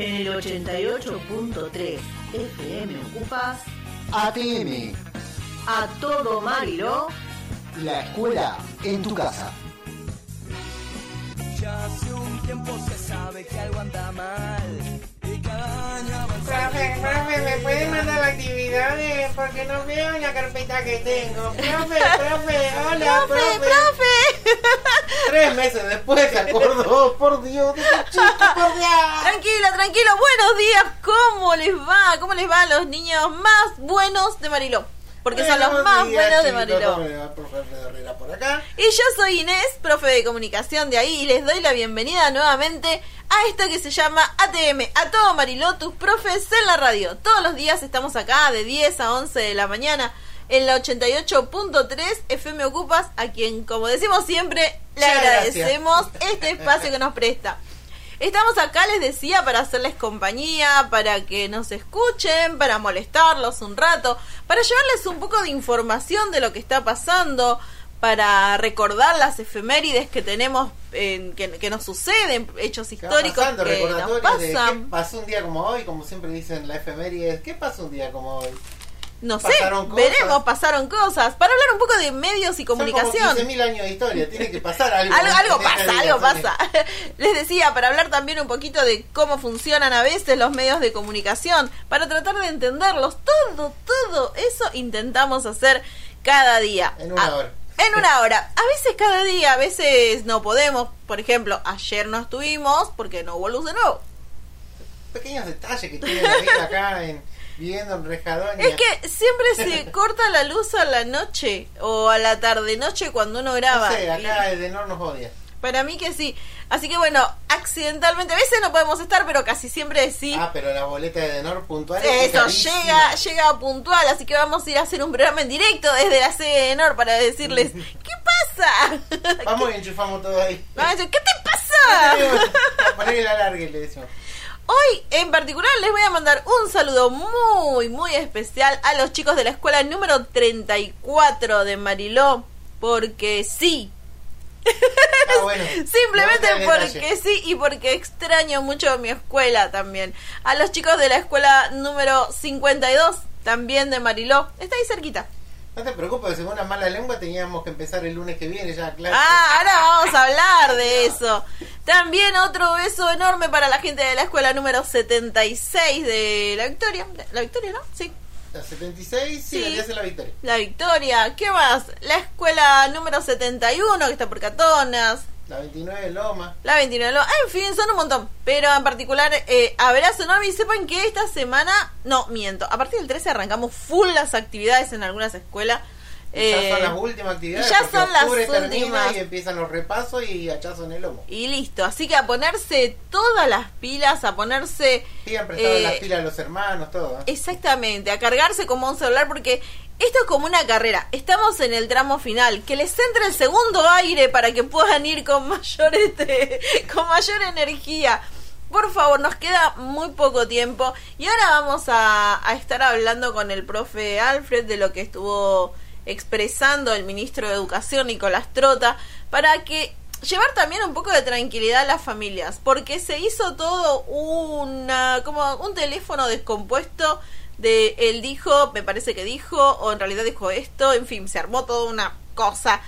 En el 88.3 FM ocupas ATM, a todo Mariló. la escuela en tu casa. Ya hace un tiempo se sabe que algo anda mal y cada año avanza. Profe, profe, ¿me puede mandar actividades? Porque no veo la carpeta que tengo. Profe, profe, hola, profe. profe! Tres meses después se acordó, por Dios, de chico, por Dios. Tranquilo, tranquilo. Buenos días. ¿Cómo les va? ¿Cómo les va a los niños más buenos de Mariló? Porque son los más días, buenos de Mariló. ¿cómo le va, profe Alfredo Herrera por acá? Y yo soy Inés, profe de comunicación de ahí, y les doy la bienvenida nuevamente a esto que se llama ATM, a todo Mariló, tus profes en la radio. Todos los días estamos acá de 10 a 11 de la mañana en la 88.3 FM Ocupas, a quien, como decimos siempre, le Muchas agradecemos gracias. este espacio que nos presta. Estamos acá, les decía, para hacerles compañía, para que nos escuchen, para molestarlos un rato, para llevarles un poco de información de lo que está pasando, para recordar las efemérides que tenemos, en- que, que nos suceden, hechos ¿Qué va históricos pasando? que nos de ¿Qué pasan. pasó un día como hoy? Como siempre dicen la efeméride, ¿qué pasó un día como hoy? No sé, pasaron veremos, pasaron cosas. Para hablar un poco de medios y comunicación. Son como 15.000 años de historia, tiene que pasar algo. Algo, pasa, algo pasa. Les decía, para hablar también un poquito de cómo funcionan a veces los medios de comunicación, para tratar de entenderlos, todo, todo eso intentamos hacer cada día. En una Ah, hora. En una hora. A veces cada día, a veces no podemos. Por ejemplo, ayer no estuvimos porque no hubo luz de nuevo. Pequeños detalles que tiene la vida acá en, viviendo en. Es que siempre se corta la luz a la noche o a la tarde-noche cuando uno graba. No sé, Y- acá de Nor nos odia. Para mí que sí. Así que bueno, accidentalmente, a veces no podemos estar, pero casi siempre sí. Ah, pero la boleta de Denor puntual. Eso, es carísima. llega, llega puntual, así que vamos a ir a hacer un programa en directo desde la sede de Nor para decirles, ¿qué pasa? Vamos y enchufamos todo ahí. Van a decir, ¿qué te pasa? Poner el alargue, le decimos. Hoy en particular les voy a mandar un saludo muy, muy especial a los chicos de la escuela número 34 de Mariló, porque sí, Ah, bueno. Simplemente porque sí y porque extraño mucho mi escuela también. A los chicos de la escuela número 52, también de Mariló. Está ahí cerquita. No te preocupes, según una mala lengua teníamos que empezar el lunes que viene ya, claro. Ah, ahora vamos a hablar de eso. También otro beso enorme para la gente de la escuela número 76 de La Victoria. La Victoria, ¿no? Sí. La 76, sí, Sí. la que la victoria. La Victoria. ¿Qué más? La escuela número 71, que está por Catonas. La 29, Loma. La 29, lo- en fin, son un montón. Pero en particular, eh, abrazo enorme y sepan que esta semana, no, miento, a partir del 13 arrancamos full las actividades en algunas escuelas. Ya Eh, son las últimas actividades. ya son las últimas. Y empiezan los repasos y hachazo en el lomo. y listo, así que a ponerse todas las pilas, a ponerse... Sigan prestado eh, las pilas a los hermanos, todo. ¿eh? Exactamente, a cargarse como un celular porque esto es como una carrera. Estamos en el tramo final, que les entre el segundo aire para que puedan ir con mayor este, con mayor energía. Por favor, nos queda muy poco tiempo y ahora vamos a, a estar hablando con el profe Alfred de lo que estuvo expresando el ministro de Educación Nicolás Trota para que llevar también un poco de tranquilidad a las familias, porque se hizo todo una como un teléfono descompuesto de él dijo, me parece que dijo, o en realidad dijo esto, en fin, se armó toda una cosa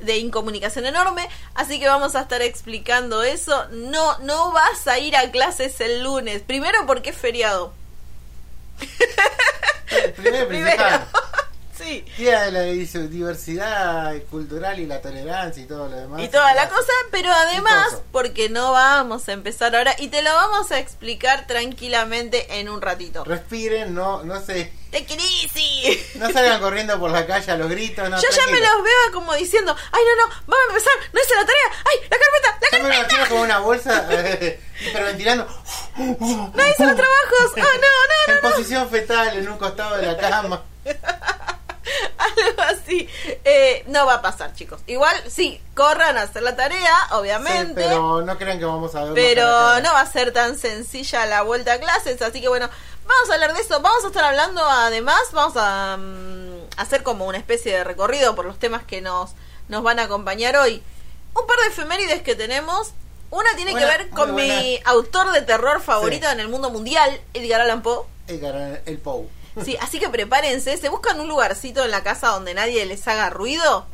de incomunicación enorme, así que vamos a estar explicando eso. No, no vas a ir a clases el lunes, primero porque es feriado. Primero, Primero. Sí. De la diversidad cultural y la tolerancia y todo lo demás. y toda la cosa, pero además, porque no vamos a empezar ahora y te lo vamos a explicar tranquilamente en un ratito. Respiren, no, no se, ¡Te crisis! no salgan corriendo por la calle a los gritos. No, Yo ya me los veo como diciendo, ay no, no, vamos a empezar, no hice la tarea, ay, la carpeta, la Yo me carpeta. imagino como una bolsa eh, hiperventilando. No hice los trabajos, oh no, no, En posición fetal en un costado de la cama. algo así. Eh, no va a pasar, chicos. Igual, sí, corran a hacer la tarea, obviamente. Sí, pero no crean que vamos a ver. pero no va a ser tan sencilla la vuelta a clases, así que bueno, vamos a hablar de eso. Vamos a estar hablando, además, vamos a mm, hacer como una especie de recorrido por los temas que nos, nos van a acompañar hoy. Un par de efemérides que tenemos Una tiene Buena, que ver con mi autor de terror favorito Sí. en el mundo mundial, Edgar Allan Poe. Edgar el Pou. Sí, así que prepárense, se buscan un lugarcito en la casa donde nadie les haga ruido.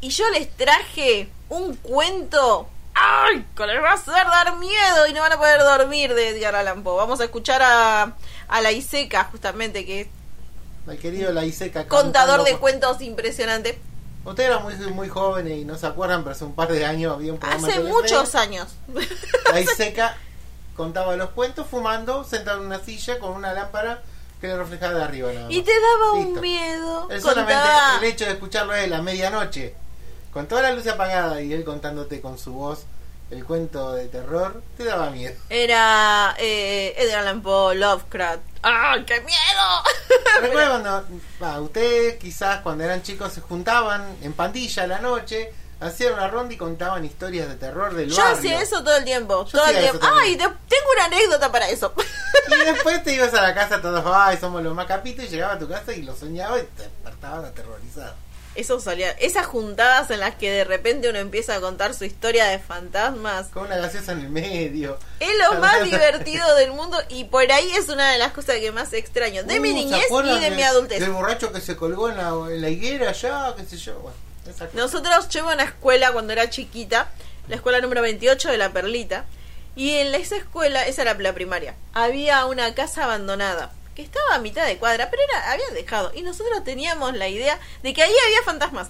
Y yo les traje un cuento. ¡Ay! Que les va a hacer dar miedo y no van a poder dormir de Edgar Allan Poe. Vamos a escuchar a, a la Iseca, justamente, que es El querido La Iseca. contador de cuentos impresionante. Ustedes eran muy, muy jóvenes y no se acuerdan, pero hace un par de años había un programa Hace muchos años. La Iseca contaba los cuentos fumando, sentado en una silla con una lámpara que le reflejaba de arriba. Nada más. Y te daba un miedo. Solamente Contaba- el hecho de escucharlo a él a medianoche, con toda la luz apagada y él contándote con su voz el cuento de terror, te daba miedo. Era eh, Edgar Allan Poe, Lovecraft. ¡Ay, qué miedo! Recuerdo cuando ustedes quizás cuando eran chicos se juntaban en pandilla a la noche, hacían una ronda y contaban historias de terror del Yo barrio. hacía eso todo el tiempo. Yo todo el tiempo. Ay, te- tengo una anécdota para eso. Después te ibas a la casa todos, ay, somos los más capitos, y llegaba a tu casa y lo soñaba y te despertaban aterrorizados. Eso salía. Esas juntadas en las que de repente uno empieza a contar su historia de fantasmas. Con una gaseosa en el medio. Es lo más divertido del mundo y por ahí es una de las cosas que más extraño. De mi Uh, ¿se niñez y de mi adultez. Del borracho que se colgó en la, en la higuera allá, qué sé yo. Bueno. Nosotros llevo a una escuela cuando era chiquita, la escuela número 28 de La Perlita, y en esa escuela, esa era la primaria, había una casa abandonada que estaba a mitad de cuadra, pero era habían dejado y nosotros teníamos la idea de que ahí había fantasmas.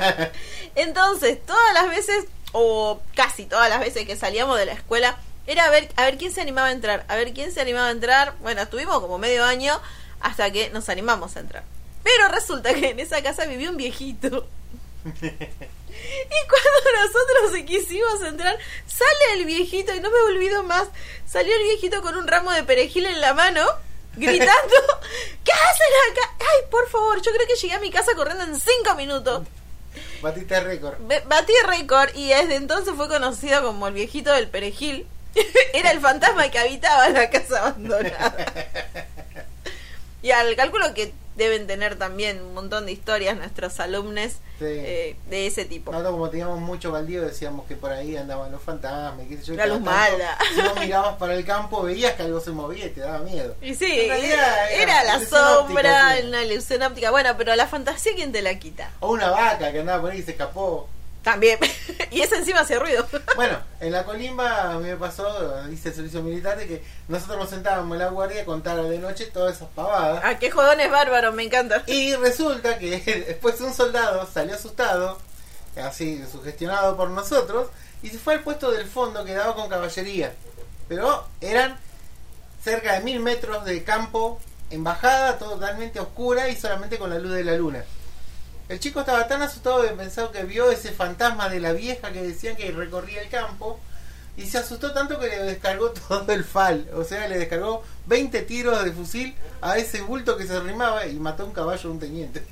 Entonces, todas las veces o casi todas las veces que salíamos de la escuela era a ver a ver quién se animaba a entrar, a ver quién se animaba a entrar. Bueno, estuvimos como medio año hasta que nos animamos a entrar. Pero resulta que en esa casa vivía un viejito. Y cuando nosotros quisimos entrar, sale el viejito, y no me olvido más, salió el viejito con un ramo de perejil en la mano, gritando, ¿qué hacen acá? Ay, por favor, yo creo que llegué a mi casa corriendo en cinco minutos. Batiste récord. Batí récord y desde entonces fue conocido como el viejito del perejil. Era el fantasma que habitaba la casa abandonada. Y al cálculo que deben tener también un montón de historias nuestros alumnos Sí. eh, de ese tipo. Nosotros como teníamos mucho baldío decíamos que por ahí andaban los fantasmas, qué sé yo. La luz mala. Si vos mirabas para el campo veías que algo se movía y te daba miedo. Y sí, era, era la sombra, óptica, una ilusión óptica. Bueno, pero la fantasía, ¿quién te la quita? O una vaca que andaba por ahí y se escapó. También. y esa encima hace ruido. Bueno, en la colimba a mí me pasó, hice el servicio militar, de que nosotros nos sentábamos en la guardia a contar de noche todas esas pavadas. ah, qué jodones bárbaros, me encanta. Y resulta que después un soldado salió asustado, así sugestionado por nosotros, y se fue al puesto del fondo que daba con caballería. Pero eran cerca de mil metros de campo en bajada, totalmente oscura y solamente con la luz de la luna. El chico estaba tan asustado que pensó que vio ese fantasma de la vieja que decían que recorría el campo y se asustó tanto que le descargó todo el fal. O sea, le descargó 20 tiros de fusil a ese bulto que se arrimaba y mató un caballo de un teniente.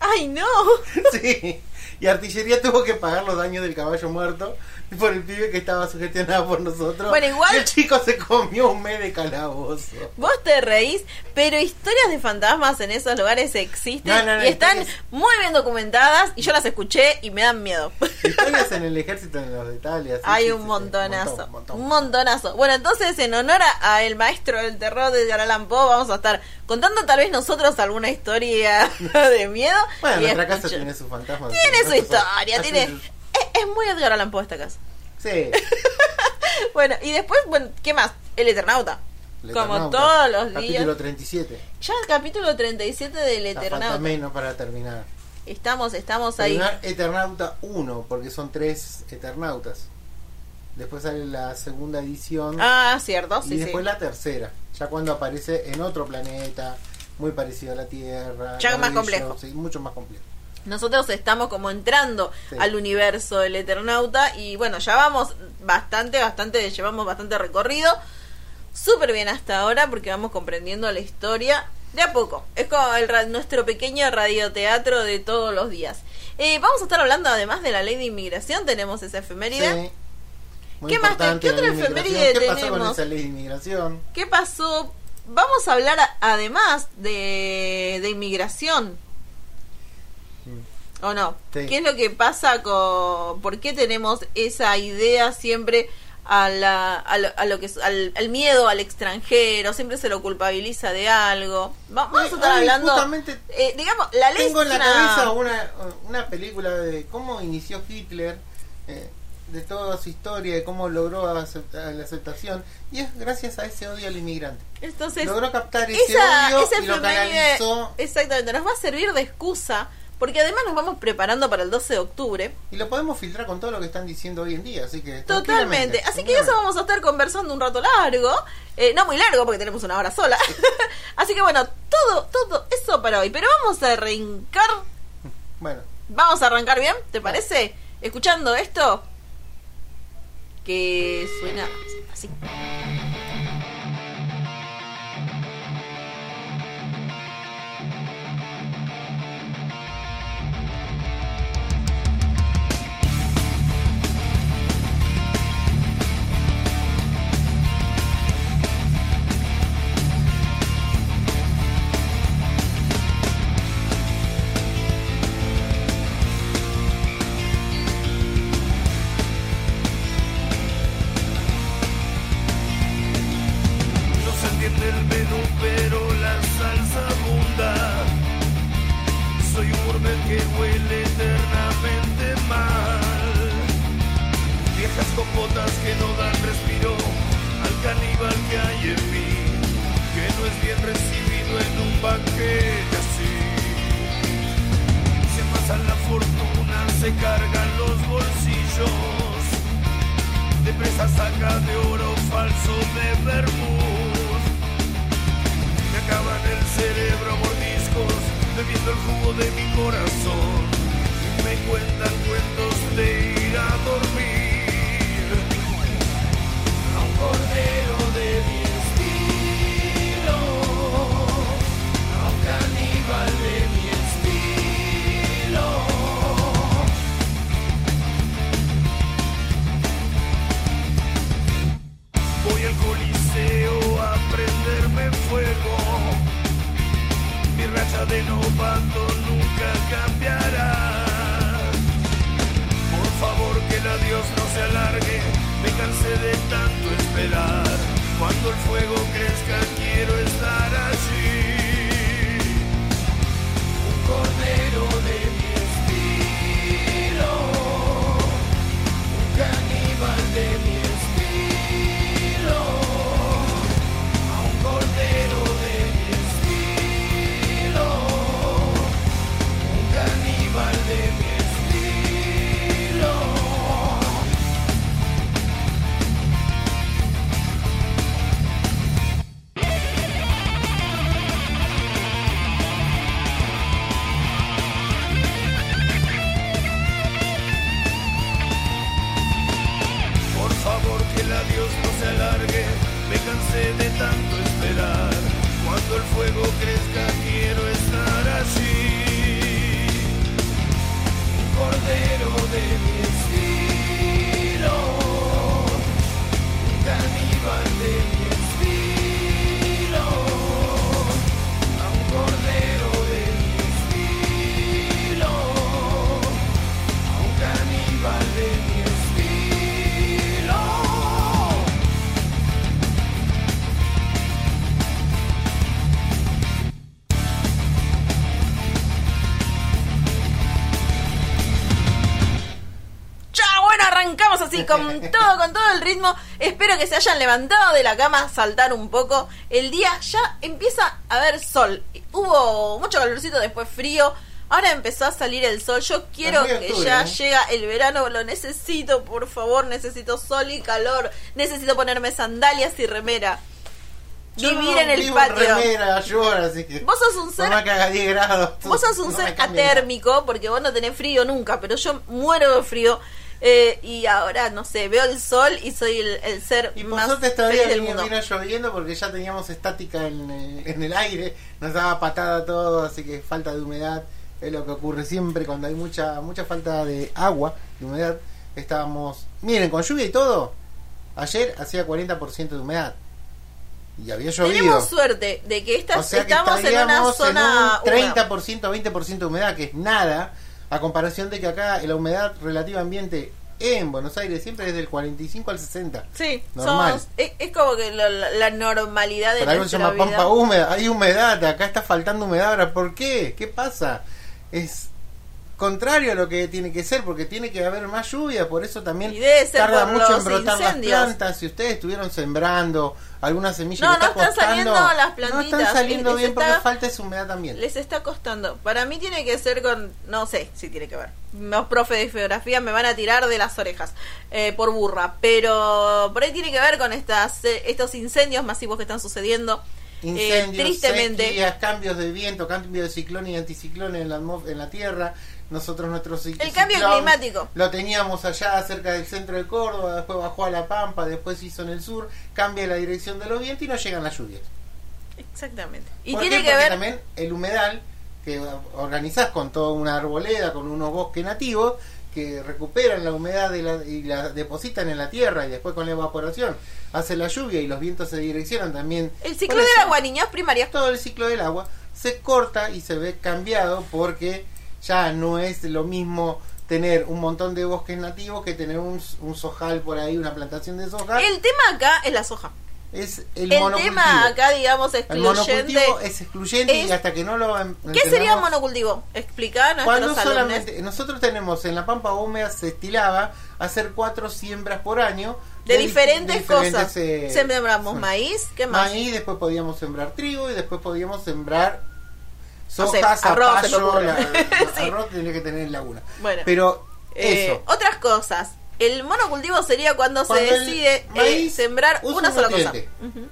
¡Ay, no! Sí, y artillería tuvo que pagar los daños del caballo muerto por el pibe que estaba sugestionado por nosotros. Bueno, igual- Y el chico se comió un mes de calabozo. Vos te reís, pero historias de fantasmas en esos lugares existen No, no, no, y están historias- muy bien documentadas y yo las escuché y me dan miedo. Historias en el ejército en los detalles. Hay un montonazo, montón, montón. un montonazo. Bueno, entonces en honor a, a el maestro del terror de Edgar Allan Poe vamos a estar contando tal vez nosotros alguna historia de miedo. Bueno, y nuestra casa escucha- tiene su fantasma. tiene su Nosotros- historia, tiene... es. Muy Edgar Allan Poe esta casa. Sí. Bueno, y después, bueno, ¿qué más? El Eternauta. El Como Eternauta, todos los días. Capítulo 37. Ya el capítulo 37 del falta Eternauta. menos para terminar. Estamos, estamos ahí. Terminar Eternauta 1, porque son tres Eternautas. Después sale la segunda edición. Ah, cierto, y sí. después la tercera. Ya cuando aparece en otro planeta, muy parecido a la Tierra. Ya más Ellos, complejo. Sí, mucho más complejo. Nosotros estamos como entrando Sí. al universo del Eternauta y bueno, ya vamos bastante, bastante, llevamos bastante recorrido. Súper bien hasta ahora porque vamos comprendiendo la historia de a poco. Es como el nuestro pequeño radioteatro de todos los días. Eh, vamos a estar hablando además de la ley de inmigración, tenemos esa efeméride. Sí. Muy ¿Qué más qué otra efeméride. ¿Qué pasó con esa ley de inmigración? ¿Qué pasó? Vamos a hablar además de, de inmigración. ¿O no? Sí. ¿Qué es lo que pasa con... ¿Por qué tenemos esa idea siempre a, la, a, lo, a lo que es, al, al miedo al extranjero? Siempre se lo culpabiliza de algo. Va- Vamos a estar ay, hablando... justamente eh, digamos, la ley Tengo en la una- cabeza una, una película de cómo inició Hitler, eh, de toda su historia, de cómo logró la aceptación, y es gracias a ese odio al inmigrante. Entonces, logró captar ese esa, odio esa y lo canalizó exactamente, nos va a servir de excusa, porque además nos vamos preparando para el 12 de octubre. y lo podemos filtrar con todo lo que están diciendo hoy en día, así que Totalmente. Así que eso vamos a estar conversando un rato largo. Eh, no muy largo porque tenemos una hora sola. Así que bueno, todo, todo eso para hoy. Pero vamos a arrancar. Bueno, Vamos a arrancar bien, ¿te parece? Escuchando esto. Que suena así. Novato nunca cambiará. Por favor que el adiós no se alargue. Me cansé de tanto esperar. Cuando el fuego crezca quiero estar allí. Un cordero de con todo, con todo el ritmo. Espero que se hayan levantado de la cama, saltar un poco. El día ya empieza a haber sol. Hubo mucho calorcito, después frío. Ahora empezó a salir el sol. Yo quiero que octubre, ya ¿eh? llega el verano. Lo necesito, por favor. Necesito sol y calor. Necesito ponerme sandalias y remera. yo Vivir no en el patio. remera, así que Vos sos un ser más que haga 10 grados. Vos sos un no ser atérmico porque vos no tenés frío nunca, pero yo muero de frío. Eh, y ahora, no sé, veo el sol y soy el, el ser Y por más suerte esta feliz del vino, mundo. vino lloviendo porque ya teníamos estática en, el- en el aire, nos daba patada todo, así que falta de humedad es lo que ocurre siempre cuando hay mucha mucha falta de agua, de humedad. Estábamos, miren, con lluvia y todo, ayer hacía 40% de humedad y había llovido. Tenemos suerte de que esta- O sea que estamos en una zona en un húmeda. 30%, 20% de humedad, que es nada A comparación de que acá la humedad relativa ambiente en Buenos Aires siempre es del 45 al 60. Sí, Normal. somos- es, es como que la, la- normalidad de Por algo se llama vida. pampa húmeda. Hay humedad, acá está faltando humedad. Ahora, ¿por qué? ¿Qué pasa? Es contrario a lo que tiene que ser, porque tiene que haber más lluvia, por eso también tarda mucho en brotar incendios. las plantas. Si ustedes estuvieron sembrando alguna semilla No, que no está están saliendo las No plantitas. están saliendo bien porque está- falta esa humedad también. Les está costando. Para mí tiene que ser con... No sé si tiene que ver. Los profes de geografía me van a tirar de las orejas eh, por burra. Pero por ahí tiene que ver con estas eh, estos incendios masivos que están sucediendo. Eh, Incendios, tristemente. sequías, cambios de viento, cambio de ciclón y anticiclón en la, en la Tierra. Nosotros nuestro cic- El cambio ciclón climático. Lo teníamos allá cerca del centro de Córdoba, después bajó a La Pampa, después se hizo en el sur, cambia la dirección de los vientos y no llegan las lluvias. Exactamente. Y ¿Por tiene qué? que Porque ver... también el humedal que organizás con toda una arboleda, con unos bosques nativos que recuperan la humedad de la- y la depositan en la tierra y después con la evaporación hace la lluvia y los vientos se direccionan también. El ciclo del agua, niños, primaria. Todo el ciclo del agua se corta y se ve cambiado porque ya no es lo mismo tener un montón de bosques nativos que tener un, un sojal por ahí, una plantación de soja. El tema acá es la soja. es el, El tema acá, digamos, el excluyente... monocultivo es excluyente es- y hasta que no lo ¿Qué sería monocultivo? Explica a Cuando solamente nosotros tenemos en la pampa húmeda se estilaba hacer cuatro siembras por año De, di- diferentes, cosas. eh, Sembramos maíz, ¿qué más? maíz después podíamos sembrar trigo y después podíamos sembrar No sé, soja, arroz se me zapallo, la- Sí. arroz tiene que tener en laguna Bueno. pero Eh, eso otras cosas. El monocultivo sería cuando, Cuando se decide eh, sembrar una un sola cosa.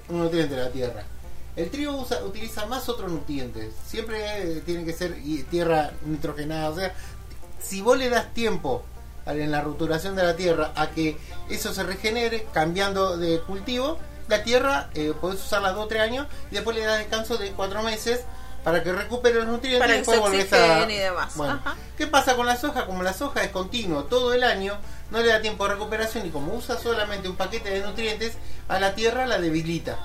un nutriente de la tierra el trigo usa- utiliza más otros nutrientes siempre eh, tiene que ser tierra nitrogenada o sea si vos le das tiempo en la roturación de la tierra a que eso se regenere cambiando de cultivo la tierra eh, podés usarla dos o tres años y después le das descanso de cuatro meses para que recupere los nutrientes Para y después volvés a y demás. Bueno. ¿qué pasa con la soja? Como la soja es continuo todo el año no le da tiempo de recuperación y como usa solamente un paquete de nutrientes a la tierra la debilita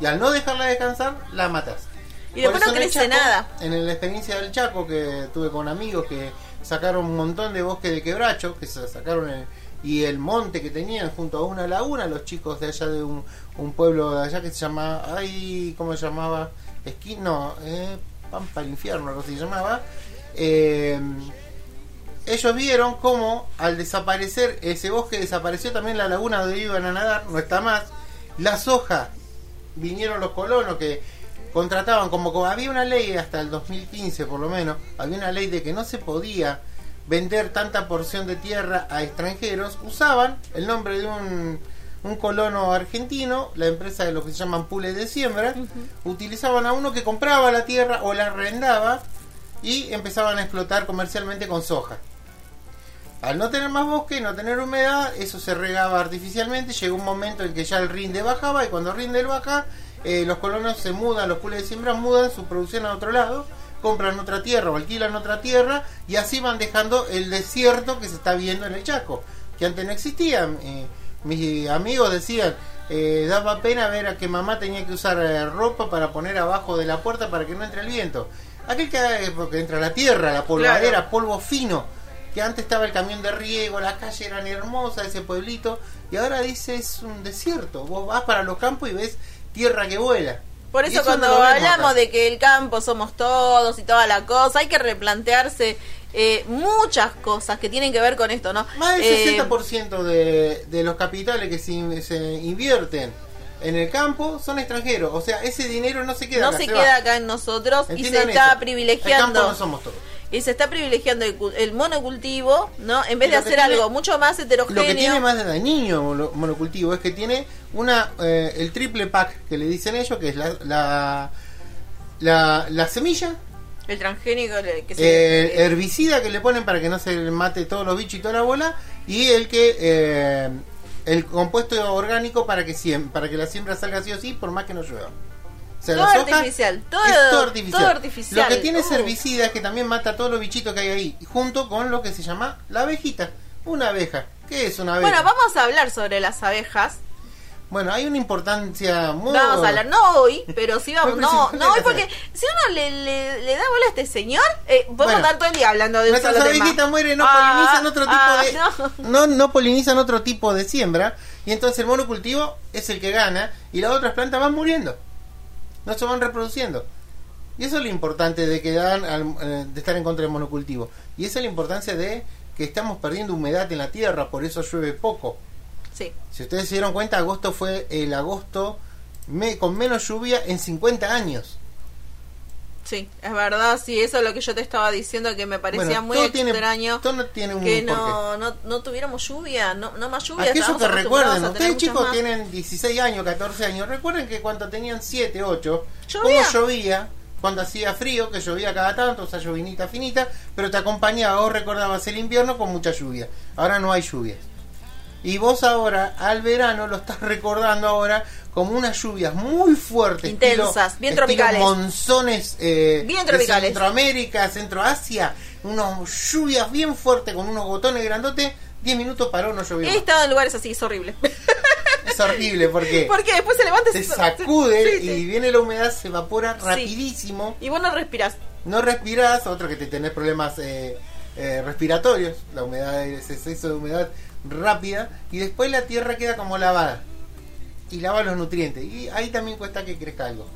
y al no dejarla descansar la matas Y después no en crece nada. en la experiencia del Chaco que tuve con amigos que sacaron un montón de bosque de quebracho, que se sacaron el- y el monte que tenían junto a una laguna, los chicos de allá de un, un pueblo de allá que se llama, ay, ¿cómo se llamaba? Esquí, no, eh, Pampa el Infierno, algo se llamaba. Eh, ellos vieron cómo al desaparecer ese bosque desapareció también la laguna donde iban a nadar, no está más. La soja, vinieron los colonos que contrataban, como, como había una ley hasta el 2015 por lo menos, había una ley de que no se podía vender tanta porción de tierra a extranjeros, usaban el nombre de un, un colono argentino, la empresa de lo que se llaman pules de siembra, utilizaban a uno que compraba la tierra o la arrendaba y empezaban a explotar comercialmente con soja. Al no tener más bosque, no tener humedad, eso se regaba artificialmente. Llegó un momento en que ya el rinde bajaba y cuando el rinde baja, eh, los colonos se mudan, los pules de siembra mudan su producción a otro lado, compran otra tierra o alquilan otra tierra y así van dejando el desierto que se está viendo en el Chaco, que antes no existía. Eh, mis amigos decían, eh, daba pena ver a que mamá tenía que usar eh, ropa para poner abajo de la puerta para que no entre el viento. Aquel que eh, porque entra la tierra, la polvadera, Claro. polvo fino que antes estaba el camión de riego, las calles eran hermosas, ese pueblito, y ahora dice es un desierto. Vos vas para los campos y ves tierra que vuela. Por eso, no cuando vemos hablamos de que el campo somos todos y toda la cosa, hay que replantearse eh, muchas cosas que tienen que ver con esto, ¿no? Más del Eh, 60% de, de los capitales que se, se invierten en el campo son extranjeros. O sea, ese dinero no se queda no acá, se se queda va. acá en nosotros y se está eso. El privilegiando campo no somos todos. y se está privilegiando el, el monocultivo, ¿no? En vez de hacer tiene- algo mucho más heterogéneo. Lo que tiene más de dañino monocultivo es que tiene una eh, el triple pack que le dicen ellos, que es la, la, la, la semilla, el transgénico que se eh, herbicida que le ponen para que no se mate todos los bichos y toda la bola y el que eh, el compuesto orgánico para que para que la siembra salga así o sí por más que no llueva o sea, Todo artificial, todo- artificial. todo artificial. Lo que tiene es Uh. herbicida es que también mata a todos los bichitos que hay ahí, junto con lo que se llama la abejita. Una abeja. ¿Qué es una abeja? Bueno, vamos a hablar sobre las abejas. Bueno, hay una importancia muy... Vamos a hablar, no hoy, pero sí vamos, no, no hoy de porque si uno le, le, le da bola a este señor, eh, podemos Bueno, estar todo el día hablando de Nuestras abejitas mueren, no Ah, polinizan otro tipo ah, de... no. No. no polinizan otro tipo de siembra. Y entonces el monocultivo es el que gana y las otras plantas van muriendo. No se van reproduciendo. Y eso es lo importante de, que dan al- eh, de estar en contra del monocultivo. Y esa es la importancia de que estamos perdiendo humedad en la tierra, por eso llueve poco. Sí, Si ustedes se dieron cuenta, agosto fue el agosto me- con menos lluvia en 50 años. sí, es verdad, sí, eso es lo que yo te estaba diciendo que me parecía Bueno, muy tiene- extraño todo no tiene un que no, no, no tuviéramos lluvia, no, no más lluvia. Estábamos que recuerden, ustedes chicos más. tienen 16 años, 14 años, recuerden que cuando tenían 7, 8, ¿Llovía? como llovía, cuando hacía frío, que llovía cada tanto, o sea, llovinita finita, pero te acompañaba, vos recordabas el invierno con mucha lluvia. Ahora no hay lluvias. Y vos ahora, al verano, lo estás recordando ahora como unas lluvias muy fuertes. Intensas, estilo- bien estilo tropicales. monzones eh, Bien de tropicales. Centroamérica, Centroasia, unas lluvias bien fuertes con unos botones grandotes. 10 minutos paró, no llovió. He estado en lugares así, es horrible. Es horrible porque Porque después se levanta y se se- sacude sí, sí. y viene la humedad, se evapora rapidísimo. Y vos no respirás. No respirás, otro que te tenés problemas eh, eh, respiratorios, la humedad, ese exceso de humedad rápida, y después la tierra queda como lavada y lava los nutrientes. Y ahí también cuesta que crezca algo.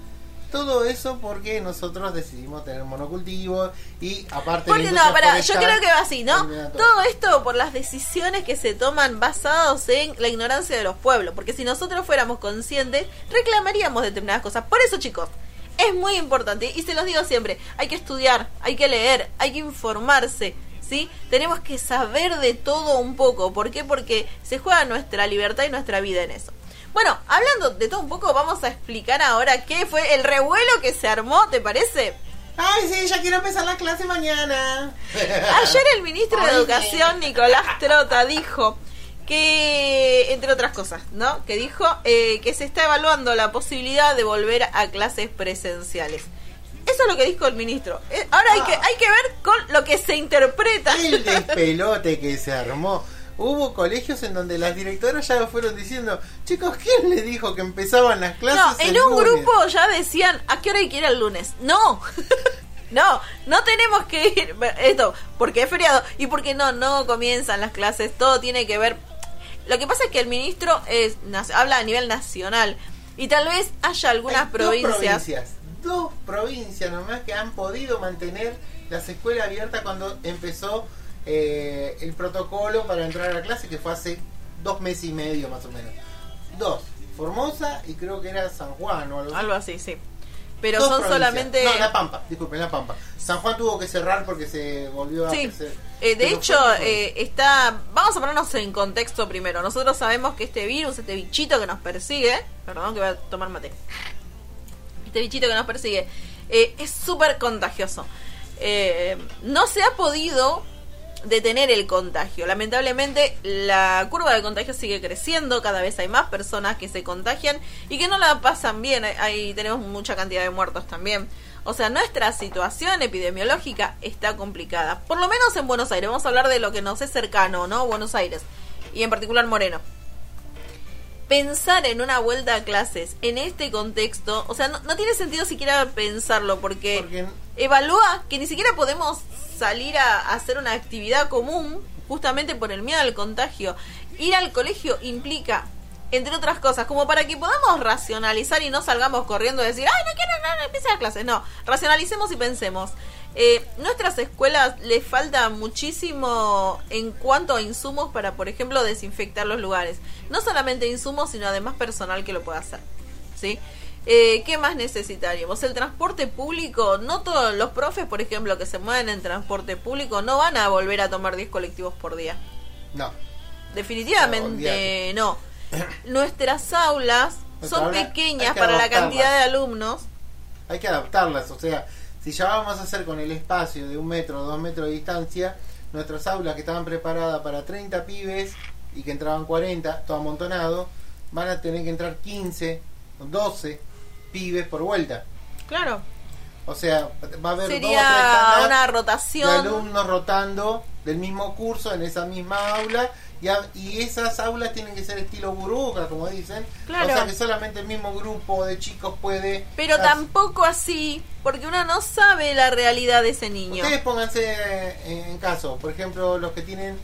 Todo eso porque nosotros decidimos tener monocultivos y aparte Porque no, para, yo creo que va así, ¿no? Todo esto por las decisiones que se toman basados en la ignorancia de los pueblos. Porque si nosotros fuéramos conscientes, reclamaríamos determinadas cosas. Por eso, chicos, es muy importante. Y se los digo siempre, hay que estudiar, hay que leer, hay que informarse. ¿Sí? Tenemos que saber de todo un poco. ¿Por qué? Porque se juega nuestra libertad y nuestra vida en eso. Bueno, hablando de todo un poco, vamos a explicar ahora qué fue el revuelo que se armó, ¿te parece? Ay, sí, ya quiero empezar la clase mañana. Ayer el ministro de Educación, Nicolás Trota, dijo que, entre otras cosas, ¿no? Que dijo eh, que se está evaluando la posibilidad de volver a clases presenciales. Eso es lo que dijo el ministro. Eh, Ahora hay que, hay que ver con lo que se interpreta. el despelote que se armó. Hubo colegios en donde las directoras ya lo fueron diciendo, chicos, ¿quién le dijo que empezaban las clases? No, en el un lunes?" grupo ya decían, ¿a qué hora hay que ir el lunes? No. No, no tenemos que ir esto, porque es feriado y porque no, no comienzan las clases, todo tiene que ver. Lo que pasa es que el ministro es, habla a nivel nacional y tal vez haya algunas Hay provincias. Dos provincias, dos provincias nomás que han podido mantener las escuelas abiertas cuando empezó eh, el protocolo para entrar a clase, que fue hace dos meses y medio más o menos. Dos, Formosa y creo que era San Juan o algo así. Algo así, sí. Pero Dos son provincias. solamente... No, La Pampa, disculpen, La Pampa. San Juan tuvo que cerrar porque se volvió a crecer. Eh, de hecho, eh, está. Vamos a ponernos en contexto primero. Nosotros sabemos que este virus, este bichito que nos persigue. Perdón, que voy a tomar mate. Este bichito que nos persigue eh, es súper contagioso. Eh, no se ha podido detener el contagio. Lamentablemente, la curva de contagio sigue creciendo. Cada vez hay más personas que se contagian y que no la pasan bien. Ahí- tenemos mucha cantidad de muertos también. O sea, nuestra situación epidemiológica está complicada. Por lo menos en Buenos Aires. Vamos a hablar de lo que nos es cercano, ¿no? Buenos Aires. Y en particular Moreno. Pensar en una vuelta a clases en este contexto, o sea, no, no tiene sentido siquiera pensarlo porque, Porque- evalúa que ni siquiera podemos salir a, a hacer una actividad común justamente por el miedo al contagio. Ir al colegio implica, entre otras cosas, como para que podamos racionalizar y no salgamos corriendo y decir, ay, no quiero, no, no empiece las clases. No, racionalicemos y pensemos. Eh, nuestras escuelas les falta muchísimo en cuanto a insumos para, por ejemplo, desinfectar los lugares. No solamente insumos, sino además personal que lo pueda hacer. ¿Sí? Eh, ¿Qué más necesitaríamos? El transporte público, no todos los profes, por ejemplo, que se mueven en transporte público, no van a volver a tomar 10 colectivos por día. No. Definitivamente no. Nuestras aulas Nuestra son aula pequeñas que para la cantidad de alumnos. hay que adaptarlas. O sea, si ya vamos a hacer con el espacio de un metro o dos metros de distancia, nuestras aulas que estaban preparadas para 30 pibes y que entraban 40, todo amontonado, van a tener que entrar 15 o 12 pibes por vuelta. Claro. O sea, va a haber Sería una de rotación. alumnos rotando del mismo curso en esa misma aula Y, a- y esas aulas tienen que ser estilo burbuja, como dicen. Claro. O sea que solamente el mismo grupo de chicos puede... Pero hacer- tampoco así, porque uno no sabe la realidad de ese niño. Ustedes pónganse en, caso, por ejemplo, los que tienen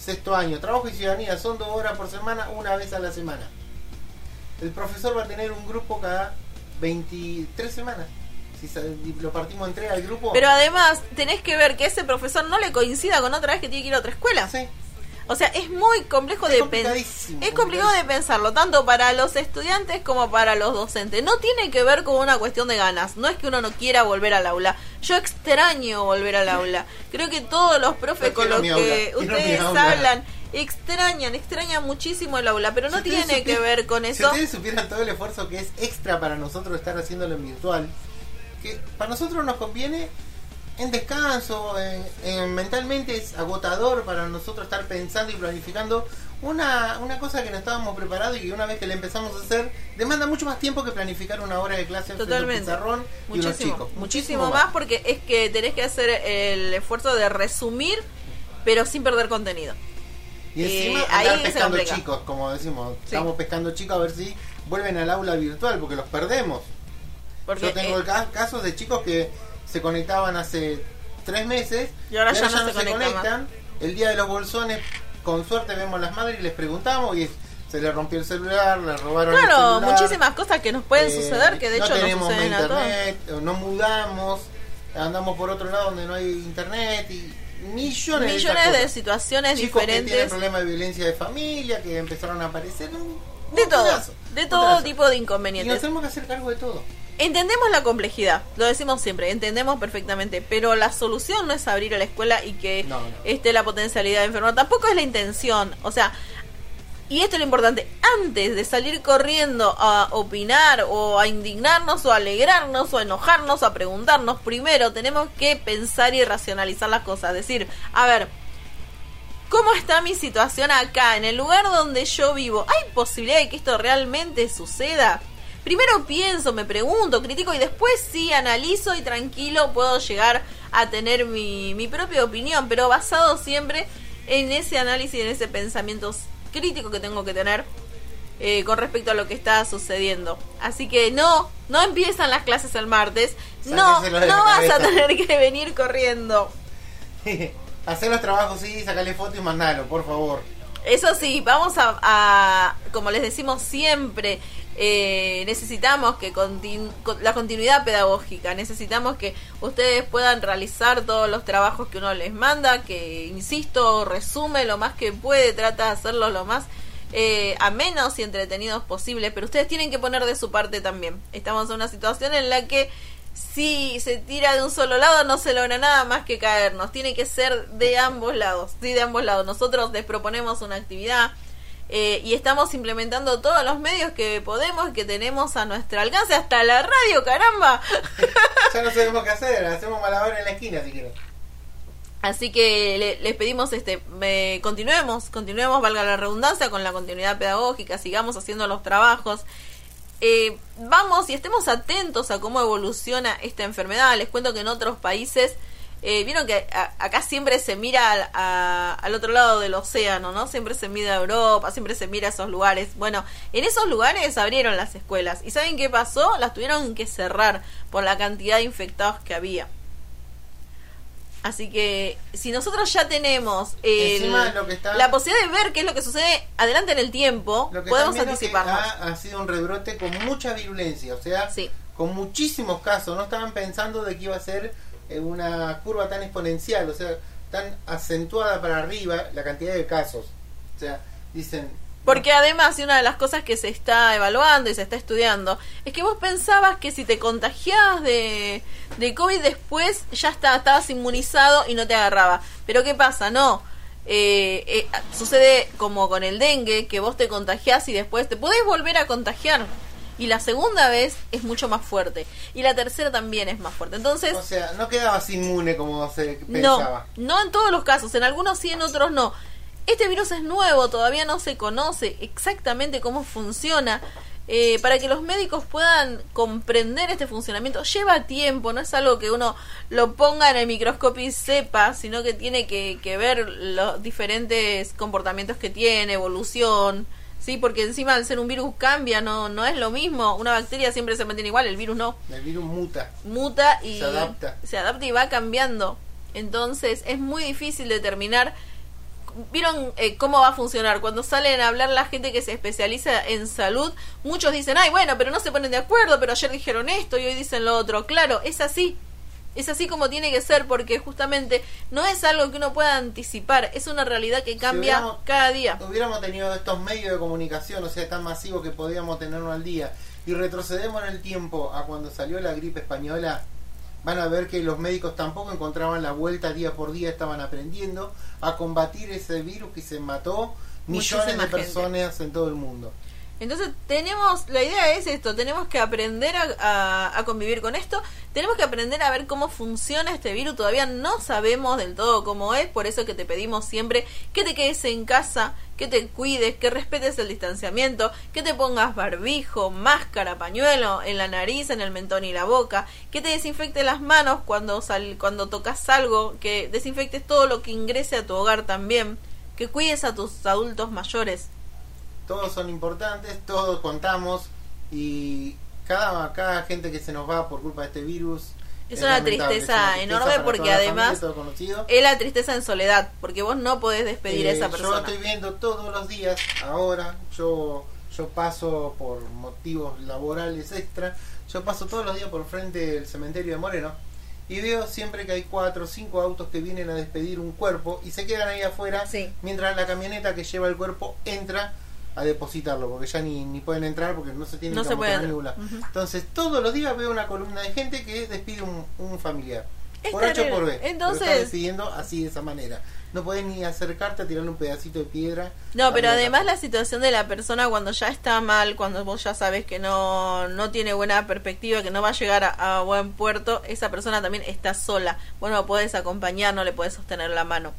sexto año, trabajo y ciudadanía, son dos horas por semana, una vez a la semana. El profesor va a tener un grupo cada 23 semanas. Si lo partimos en tres al grupo. Pero además, tenés que ver que ese profesor no le coincida con otra vez que tiene que ir a otra escuela. Sí. O sea, es muy complejo Es de pensar. Es complicado de pensarlo, tanto para los estudiantes como para los docentes. No tiene que ver con una cuestión de ganas. No es que uno no quiera volver al aula. Yo extraño volver al aula. Creo que todos los profes con los que aula, ustedes hablan extrañan, extrañan muchísimo el aula. Pero no Si tiene que ver con Si eso. ustedes supieran todo el esfuerzo que es extra para nosotros estar haciéndolo en virtual, que para nosotros nos conviene en descanso, en, en- mentalmente es agotador para nosotros estar pensando y planificando una, una cosa que no estábamos preparados y que una vez que la empezamos a hacer demanda mucho más tiempo que planificar una hora de clase frente a un Totalmente. pizarrón y unos Muchísimo, chicos. muchísimo más porque es que tenés que hacer el esfuerzo de resumir, pero sin perder contenido. Y encima Eh, ahí pescando chicos, como decimos, Sí. estamos pescando chicos a ver si vuelven al aula virtual porque los perdemos. Porque Yo tengo eh, casos de chicos que se conectaban hace tres meses Y ahora ya no se conectan El día de los bolsones, con suerte vemos las madres y les preguntamos y se le rompió el celular, le robaron el Claro, celular. muchísimas cosas que nos pueden Eh, suceder que de no hecho tenemos suceden a todos. internet, no mudamos, andamos por otro lado donde no hay internet y millones, Millones de situaciones Chicos que tienen diferentes. problemas de violencia de familia que empezaron a aparecer. un- De un todo, de todo tipo de Y nos inconvenientes. tenemos que hacer cargo de todo. Entendemos la complejidad, lo decimos siempre, entendemos perfectamente, pero la solución no es abrir a la escuela y que No, no. esté la potencialidad de enfermar, tampoco es la intención, o sea, y esto es lo importante, antes de salir corriendo a opinar o a indignarnos o a alegrarnos o a enojarnos o a preguntarnos, primero tenemos que pensar y racionalizar las cosas, decir, a ver, ¿Cómo está mi situación acá, en el lugar donde yo vivo? ¿Hay posibilidad de que esto realmente suceda? Primero pienso, me pregunto, critico y después sí analizo y tranquilo puedo llegar a tener mi, mi propia opinión, pero basado siempre en ese análisis, en ese pensamiento crítico que tengo que tener eh, con respecto a lo que está sucediendo. Así que no, no empiezan las clases el martes, no, no vas a tener que venir corriendo. Hacer los trabajos, sí, sacarle foto y mandalo, por favor. Eso sí, vamos a, como les decimos siempre, eh, necesitamos que la continuidad pedagógica, necesitamos que ustedes puedan realizar todos los trabajos que uno les manda, que, insisto, resume lo más que puede, trata de hacerlo lo más eh, amenos y entretenidos posible, pero ustedes tienen que poner de su parte también. Estamos en una situación en la que si se tira de un solo lado no se logra nada más que caernos. Tiene que ser de ambos lados. Sí, de ambos lados. Nosotros les proponemos una actividad eh, y estamos implementando todos los medios que podemos, que tenemos a nuestro alcance. Hasta la radio, caramba. Ya no sabemos qué hacer, hacemos malabar en la esquina si quieren. Así que le- les pedimos este me- continuemos, continuemos, valga la redundancia, con la continuidad pedagógica, sigamos haciendo los trabajos. Eh, vamos y estemos atentos a cómo evoluciona esta enfermedad. Les cuento que en otros países, eh, vieron que acá siempre se mira al, al otro lado del océano, ¿no? Siempre se mira a Europa, siempre se mira a esos lugares. Bueno, en esos lugares abrieron las escuelas. ¿Y saben qué pasó? Las tuvieron que cerrar por la cantidad de infectados que había. Así que si nosotros ya tenemos el- Encima lo que está- la posibilidad de ver qué es lo que sucede adelante en el tiempo, Lo que podemos que anticiparnos. ha, ha sido un rebrote con mucha virulencia, o sea, Sí. con muchísimos casos. No estaban pensando de que iba a ser eh, una curva tan exponencial, o sea, tan acentuada para arriba la cantidad de casos. O sea, dicen... Porque además, y una de las cosas que se está evaluando y se está estudiando, es que vos pensabas que si te contagiabas de, de COVID después ya está, estabas inmunizado y no te agarraba. Pero ¿qué pasa? No. Eh, eh, sucede como con el dengue, que vos te contagiás y después te podés volver a contagiar. Y la segunda vez es mucho más fuerte. Y la tercera también es más fuerte. Entonces, O sea, no quedabas inmune como se no, pensaba. no en todos los casos, en algunos sí, en otros no. Este virus es nuevo, todavía no se conoce exactamente cómo funciona. eh, para que los médicos puedan comprender este funcionamiento. Lleva tiempo, no es algo que uno lo ponga en el microscopio y sepa, sino que tiene que, que ver los diferentes comportamientos que tiene, evolución. Sí, porque encima al ser un virus cambia, no, no es lo mismo. Una bacteria siempre se mantiene igual, el virus no. El virus muta. Muta y Se adapta. se adapta y va cambiando. Entonces es muy difícil determinar. ¿Vieron eh, cómo va a funcionar? Cuando salen a hablar la gente que se especializa en salud, muchos dicen, ay, bueno, pero no se ponen de acuerdo, pero ayer dijeron esto y hoy dicen lo otro. Claro, es así. Es así como tiene que ser porque justamente no es algo que uno pueda anticipar, es una realidad que cambia hubiéramos- cada día. Hubiéramos tenido estos medios de comunicación, o sea, tan masivos que podíamos tenerlo al día, y retrocedemos en el tiempo a cuando salió la gripe española, van a ver que los médicos tampoco encontraban la vuelta día por día, estaban aprendiendo a combatir ese virus que se mató millones Muchísima de gente. personas en todo el mundo. Entonces tenemos, la idea es esto, tenemos que aprender a, convivir con esto, tenemos que aprender a ver cómo funciona este virus, todavía no sabemos del todo cómo es, por eso que te pedimos siempre que te quedes en casa, que te cuides, que respetes el distanciamiento, que te pongas barbijo, máscara, pañuelo en la nariz, en el mentón y la boca, que te desinfectes las manos cuando, sal, cuando tocas algo, que desinfectes todo lo que ingrese a tu hogar también, que cuides a tus adultos mayores. Todos son importantes, todos contamos, y cada, cada gente que se nos va por culpa de este virus... Es una tristeza es una tristeza enorme porque además- familia. Es la tristeza en soledad, porque vos no podés despedir a Eh, esa Yo persona. estoy viendo todos los días, ahora, yo, yo paso por motivos laborales extra, yo paso todos los días por frente del cementerio de Moreno y veo siempre que hay cuatro o cinco autos que vienen a despedir un cuerpo y se quedan ahí afuera Sí. mientras la camioneta que lleva el cuerpo entra a depositarlo, porque ya ni, ni pueden entrar porque no se tienen No que se puede. Entonces todos los días veo una columna de gente que despide un, un familiar. Es por H por B. Entonces- está despidiendo así de esa manera. No puedes ni acercarte a tirarle un pedacito de piedra. No, pero además la situación de la persona cuando ya está mal, cuando vos ya sabes que no, no tiene buena perspectiva, que no va a llegar a, a buen puerto, esa persona también está sola. Vos no podés acompañar, no le podés sostener la mano.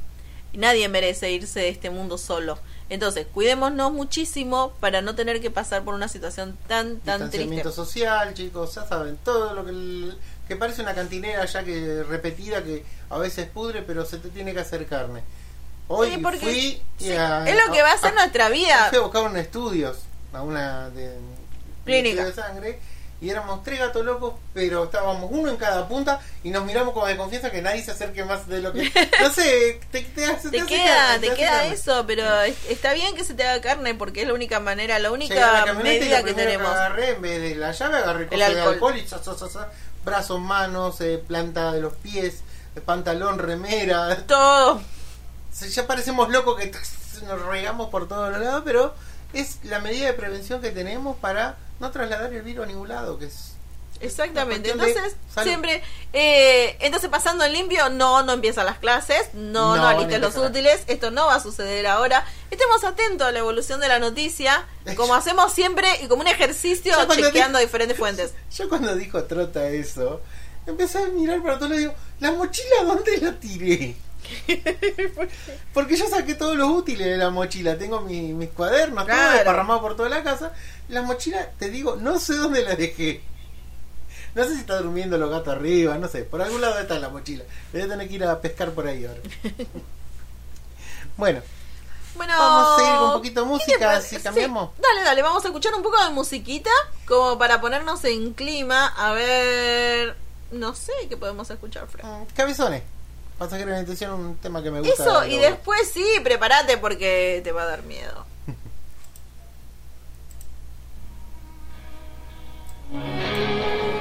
Y nadie merece irse de este mundo solo. Entonces, cuidémonos muchísimo para no tener que pasar por una situación tan, tan triste. social, chicos, ya saben, todo lo que, el- que parece una cantinera ya que repetida que a veces pudre, pero se te tiene que hacer carne. Hoy Sí, porque fui y a- es lo que va a ser nuestra vida. Fui a buscar unos estudios a una de, Clínica. de sangre y éramos tres gatos locos, pero estábamos uno en cada punta y nos miramos como de confianza que nadie se acerque más de lo que no sé, te, te, hace- Te hace queda, carne, te queda eso, pero es- está bien que se te haga carne porque es la única manera, la única medida que tenemos. agarré, en vez de la llave, agarré cosas de alcohol. alcohol y sa, sa, brazos, manos, eh, planta de los pies, eh, pantalón, remera. Todo. Ya parecemos locos que nos regamos por todos los lados, pero es la medida de prevención que tenemos para no trasladar el virus a ningún lado, que es Exactamente. Entonces, siempre, eh, entonces pasando en limpio, no, no empiezan las clases, no, No, no, alistes los útiles, esto no va a suceder ahora. Estemos atentos a la evolución de la noticia, como hacemos siempre y como un ejercicio Yo chequeando diferentes fuentes. Yo cuando dijo Trota eso, empecé a mirar para todos lados y digo, ¿la mochila dónde la tiré? Porque yo saqué todos los útiles de la mochila, tengo mi- mis cuadernos, todo Claro. desparramado por toda la casa. La mochila, te digo, no sé dónde la dejé. No sé si está durmiendo los gatos arriba, no sé, por algún lado está la mochila. Voy a tener que ir a pescar por ahí ahora. bueno, Bueno, Vamos a seguir con un poquito de ¿qué música, si Sí, cambiamos. dale, dale, vamos a escuchar un poco de musiquita, como para ponernos en clima, a ver, no sé qué podemos escuchar, Fran. mm, cabezones. Pasajero de intención, un tema que me gusta. Eso, y después sí, prepárate porque te va a dar miedo.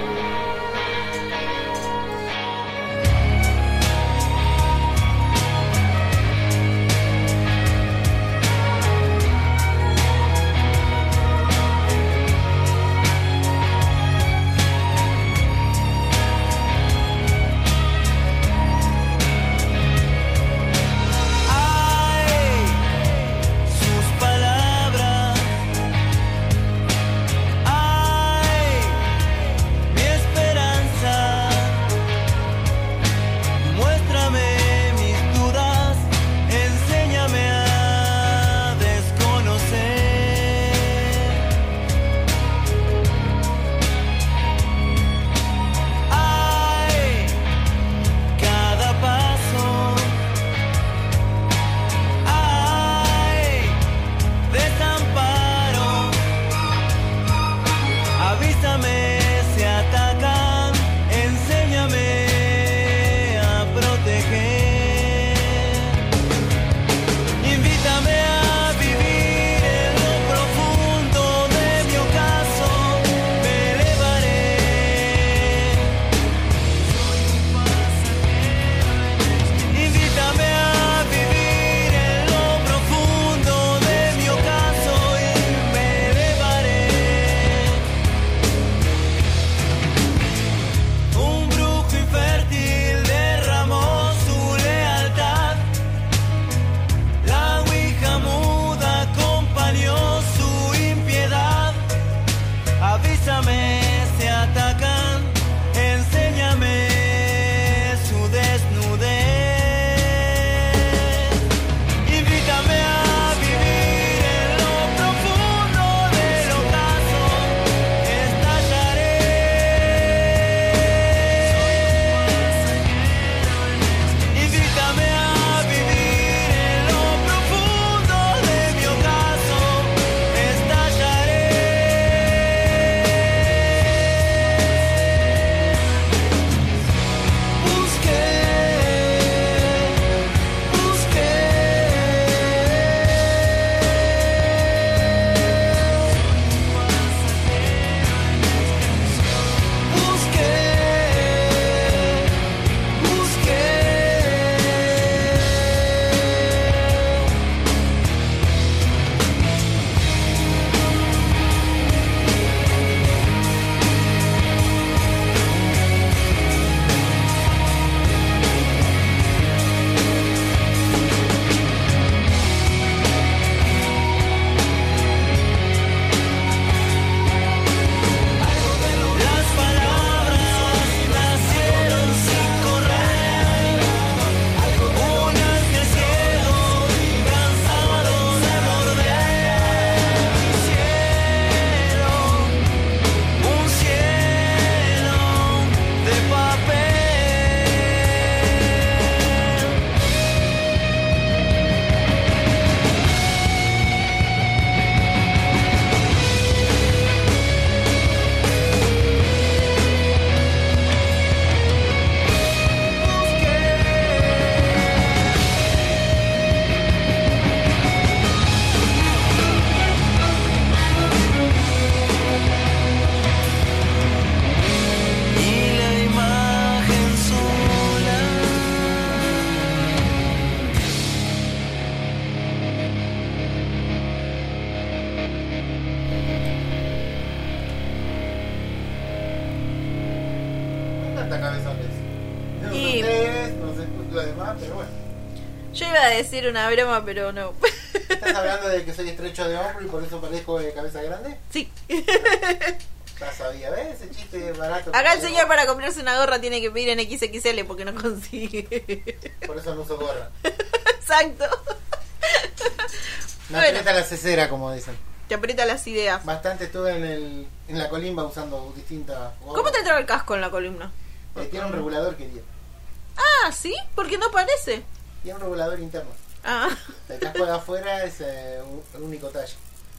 pero no. ¿Estás hablando de que soy estrecho de hombro y por eso parezco de cabeza grande? sí. Ya sabía, ¿ves? Ese chiste barato. Acá el señor para comprarse una gorra tiene que pedir en XXL porque no consigue. Por eso no uso gorra. Exacto. Me Bueno. aprieta la cesera, como dicen. Te aprieta las ideas. Bastante estuve en, el, en la colimba usando distintas gorras. ¿Cómo te entraba el casco en la columna? Eh, tiene un regulador, querido. Ah, ¿sí? Porque no parece. Tiene un regulador interno. Ah, El casco de afuera es eh, un, un único talle.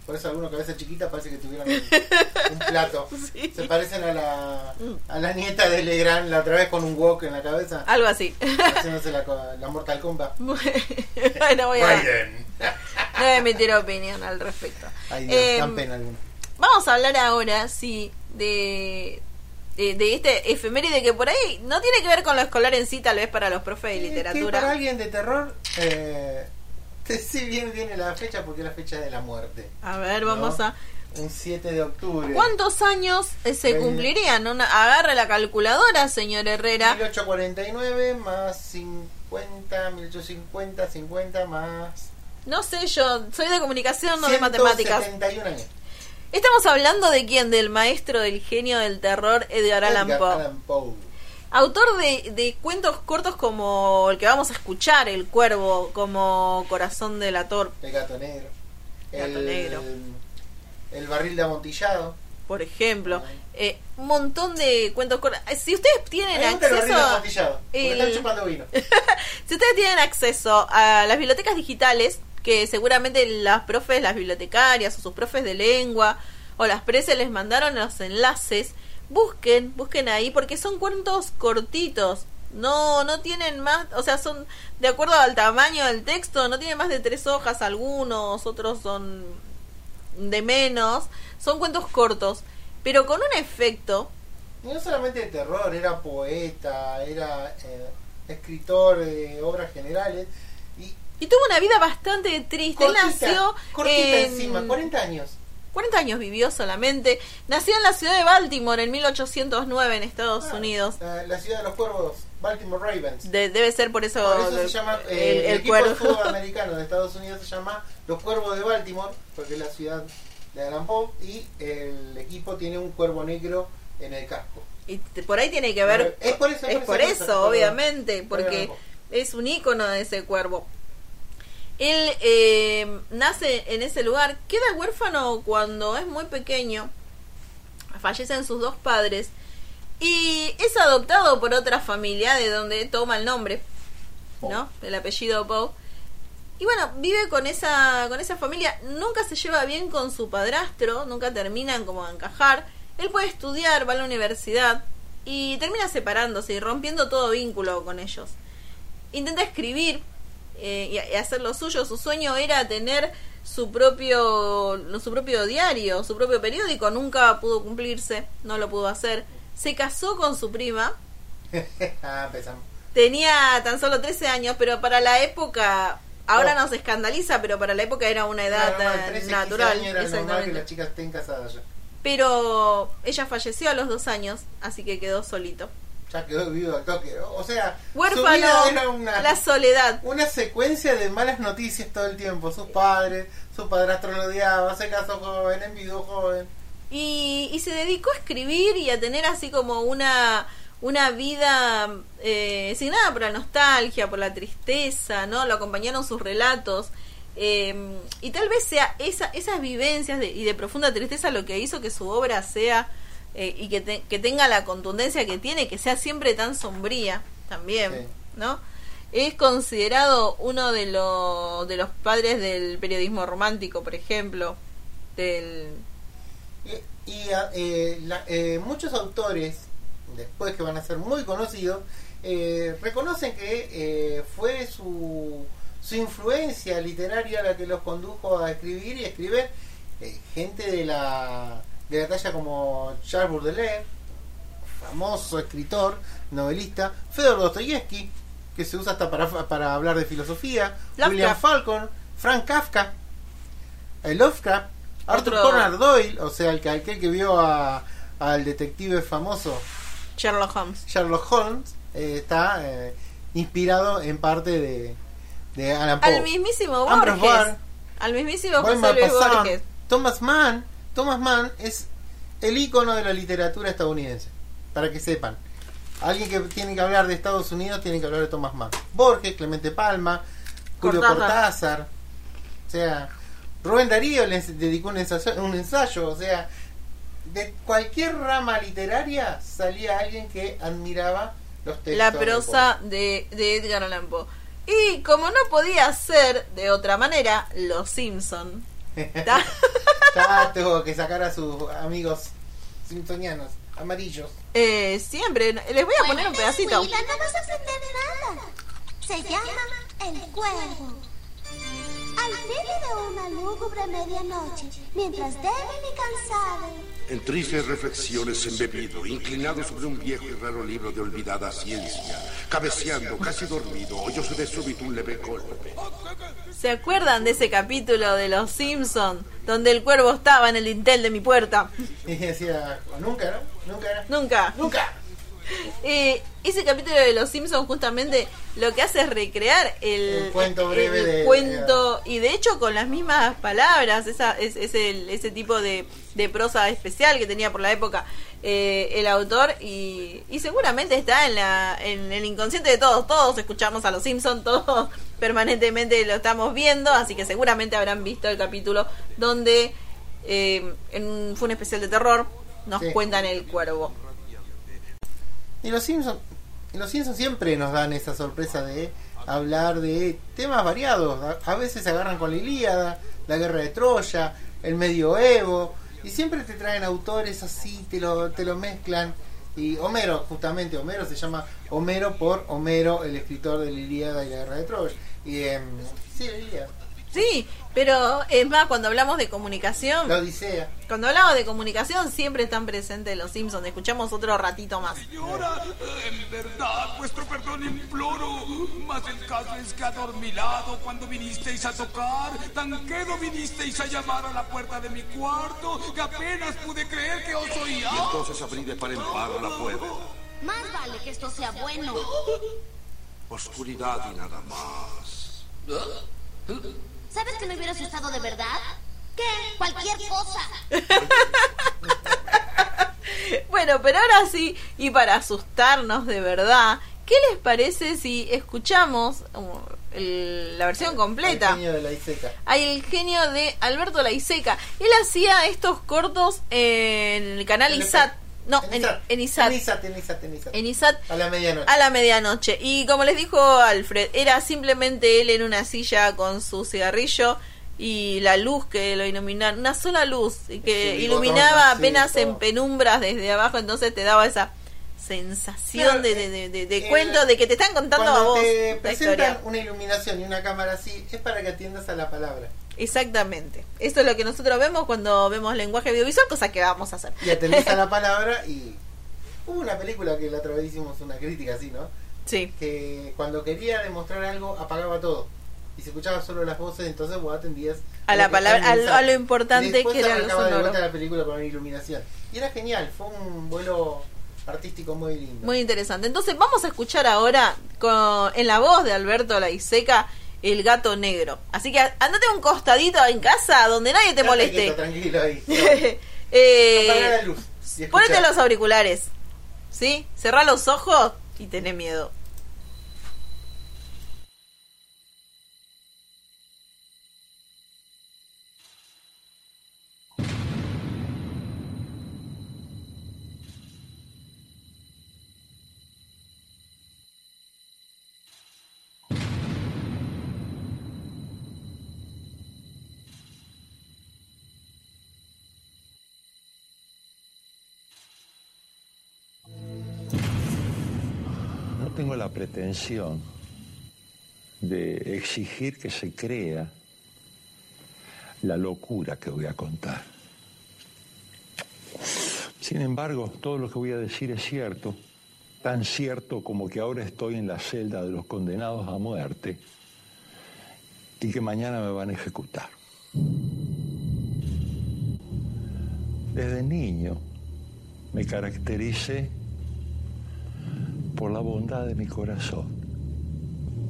Por eso algunos cabezas chiquitas parece que tuvieron un, un plato. Sí. Se parecen a la, a la nieta de Legrand la otra vez con un wok en la cabeza. algo así. Haciéndose la, co- la Mortal Kombat. bueno, voy a, no voy a emitir opinión al respecto. Ay Dios, Em, dan pena alguna. Vamos a hablar ahora, sí, de, de, de este efeméride que por ahí no tiene que ver con lo escolar en sí, tal vez para los profes de Eh, Que para literatura. alguien de terror, eh, sí bien viene la fecha porque es la fecha de la muerte. A ver, vamos ¿no? a... Un 7 de octubre. ¿Cuántos años eh, se cumplirían? Una, agarre la calculadora, señor Herrera. 1849 más 50, 1850, 50 más. No sé, yo soy de comunicación, no de matemáticas. 171 años. Estamos hablando de quién, del maestro del genio del terror, Edgar Allan Poe. Autor de, de cuentos cortos como el que vamos a escuchar, El Cuervo, como Corazón del Ator, El gato negro. Gato el, negro. El barril de amontillado. por ejemplo. Eh, un montón de cuentos cortos. Eh, Si ustedes tienen el de acceso... el- vino. Si ustedes tienen acceso a las bibliotecas digitales, que seguramente las profes, las bibliotecarias o sus profes de lengua o las preses les mandaron los enlaces, busquen, busquen ahí porque son cuentos cortitos. No, no tienen más, o sea, son de acuerdo al tamaño del texto, no tienen más de tres hojas algunos, otros son de menos, son cuentos cortos, pero con un efecto no solamente de terror, era poeta, era eh, escritor de obras generales. Y tuvo una vida bastante triste. Él nació cortita en- encima, 40 años. 40 años vivió solamente. Nació en la ciudad de Baltimore en 1809 en Estados Ah, Unidos. La, la ciudad de los cuervos, Baltimore Ravens. De- debe ser por eso, Por eso se el- llama, el, eh, el, el equipo de fútbol americano de Estados Unidos se llama los Cuervos de Baltimore, porque es la ciudad de Allan Poe, y el equipo tiene un cuervo negro en el casco. Y por ahí tiene que ver. Es por eso, es por es eso, por eso, obviamente, por porque es un ícono de ese cuervo. Él eh, nace en ese lugar, queda huérfano cuando es muy pequeño, fallecen sus dos padres y es adoptado por otra familia de donde toma el nombre, ¿no? El apellido Poe. Y bueno, vive con esa, con esa familia, nunca se lleva bien con su padrastro, nunca terminan como de encajar. Él puede estudiar, va a la universidad y termina separándose y rompiendo todo vínculo con ellos. Intenta escribir eh, y, hacer lo suyo. Su sueño era tener su propio, su propio diario, su propio periódico. Nunca pudo cumplirse, no lo pudo hacer. Se casó con su prima, ah, empezamos. tenía tan solo 13 años, pero para la época, ahora No. nos escandaliza, pero para la época era una edad Normal, tan 13, 15 natural. años era normal que las chicas estén casadas ya. Pero ella falleció a los dos años, así que quedó solito. Ya quedó viudo al toque. O sea, su vida era una, la soledad. una secuencia de malas noticias todo el tiempo. Sus padres, su padrastro lo odiaba, se casó joven, envidió joven. Y, y se dedicó a escribir y a tener así como una una vida eh, sin nada por la nostalgia, por la tristeza, ¿no? Lo acompañaron sus relatos. eh, y tal vez sea esa, esas vivencias de, y de profunda tristeza lo que hizo que su obra sea eh, y que, te- que tenga la contundencia que tiene, que sea siempre tan sombría también, Sí. ¿no? Es considerado uno de, los de los padres del periodismo romántico, por ejemplo, del... Y, y, ah, eh, la- eh, muchos autores, después que van a ser muy conocidos, eh, reconocen que eh, fue su, su influencia literaria la que los condujo a escribir y escribir. eh, gente de la, de la talla como Charles Baudelaire, famoso escritor, novelista, Fedor Dostoyevsky, que se usa hasta para, para hablar de filosofía, Lovecraft. William Falcon, Frank Kafka, Lovecraft, Arthur Otro- Conan Doyle, o sea, el que, aquel que vio a- al detective famoso Sherlock Holmes. Sherlock Holmes, eh, está eh, inspirado en parte de, de Alan Poe. Al mismísimo Borges. Al mismísimo José Luis Borges. Thomas Mann. Thomas Mann es el icono de la literatura estadounidense. Para que sepan. Alguien que tiene que hablar de Estados Unidos tiene que hablar de Thomas Mann. Borges, Clemente Palma, Julio Cortázar. Cortázar. O sea, Rubén Darío le dedicó un ensayo, un ensayo. O sea, de cualquier rama literaria salía alguien que admiraba los textos. La prosa de, de Edgar Allan Poe. Y como no podía ser de otra manera, Los Simpson. Ya tuvo que sacar a sus amigos simpsonianos, amarillos. eh, siempre. Les voy a poner un pedacito. Willa, no vas a aprender nada. Se llama El Cuervo. Al filo de una lúgubre medianoche, mientras débil y cansado, En tristes reflexiones embebido, inclinado sobre un viejo y raro libro de olvidada ciencia, cabeceando, casi dormido, oyóse de súbito un leve golpe. ¿Se acuerdan de ese capítulo de Los Simpson donde el cuervo estaba en el dintel de mi puerta? Y decía, nunca, ¿no? Nunca era. Nunca. Nunca. Eh, ese capítulo de Los Simpsons justamente lo que hace es recrear el, El cuento breve el de- cuento y de hecho con las mismas palabras, esa es, es ese tipo de, de prosa especial que tenía por la época eh, el autor y, y seguramente está en, la, en el inconsciente de todos, todos escuchamos a Los Simpsons, todos permanentemente lo estamos viendo, así que seguramente habrán visto el capítulo donde eh, en fue un especial de terror, nos Sí. cuentan el cuervo. Y los Simpsons, los Simpsons siempre nos dan esa sorpresa de hablar de temas variados. A, veces se agarran con la Ilíada, la guerra de Troya, el medioevo, y siempre te traen autores así, te lo, te lo mezclan. Y Homero, justamente, Homero se llama Homero por Homero, el escritor de la Ilíada y la guerra de Troya. Y em, sí, la Ilíada, Sí, pero es más, cuando hablamos de comunicación, la Odisea. cuando hablamos de comunicación siempre están presentes los Simpsons. Escuchamos otro ratito más. Señora, en verdad, vuestro perdón imploro. Mas el caso es que adormilado cuando vinisteis a tocar, tan quedo vinisteis a llamar a la puerta de mi cuarto, que apenas pude creer que os Y oía. entonces abrí de par en par la puerta. más vale que esto sea bueno. Oscuridad y nada más. ¿Sabes que me hubiera asustado de verdad? ¿Qué? Cualquier cosa. Bueno, pero ahora sí, y para asustarnos de verdad, ¿qué les parece si escuchamos uh, el- la versión completa? El genio de la Iseca. Hay el genio de Alberto Laiseca. Él hacía estos cortos en el canal. ISAT. No, en, en ISAT. En ISAT, en ISAT, en ISAT. En ISAT A la medianoche. a la medianoche. Y como les dijo Alfred, era simplemente él en una silla con su cigarrillo y la luz que lo iluminaba, una sola luz que Sí, iluminaba botón, apenas sí, en penumbras desde abajo, entonces te daba esa sensación Pero, de, de, de, de eh, cuento de que te están contando a vos te presentan historia. una iluminación y una cámara así, es para que atiendas a la palabra. Exactamente. Eso es lo que nosotros vemos cuando vemos lenguaje audiovisual, cosa que vamos a hacer. Y atendés a la palabra y... Hubo una película que la otra vez hicimos una crítica así, ¿no? Sí. Que cuando quería demostrar algo apagaba todo. Y se escuchaba solo las voces, entonces vos atendías... A la palabra- a lo- a lo importante después que era lo arrancaba de sonoro. vuelta la película con una iluminación. Y era genial, fue un vuelo artístico muy lindo. Muy interesante. Entonces vamos a escuchar ahora con, en la voz de Alberto Laiseca el gato negro. Así que andate a un costadito en casa donde nadie te moleste. quieto, tranquilo ahí. Eh, la luz. ponete los auriculares. ¿Sí? Cerrá los ojos y tené miedo. Pretensión de exigir que se crea la locura que voy a contar. Sin embargo, todo lo que voy a decir es cierto, tan cierto como que ahora estoy en la celda de los condenados a muerte y que mañana me van a ejecutar. Desde niño me caractericé por la bondad de mi corazón.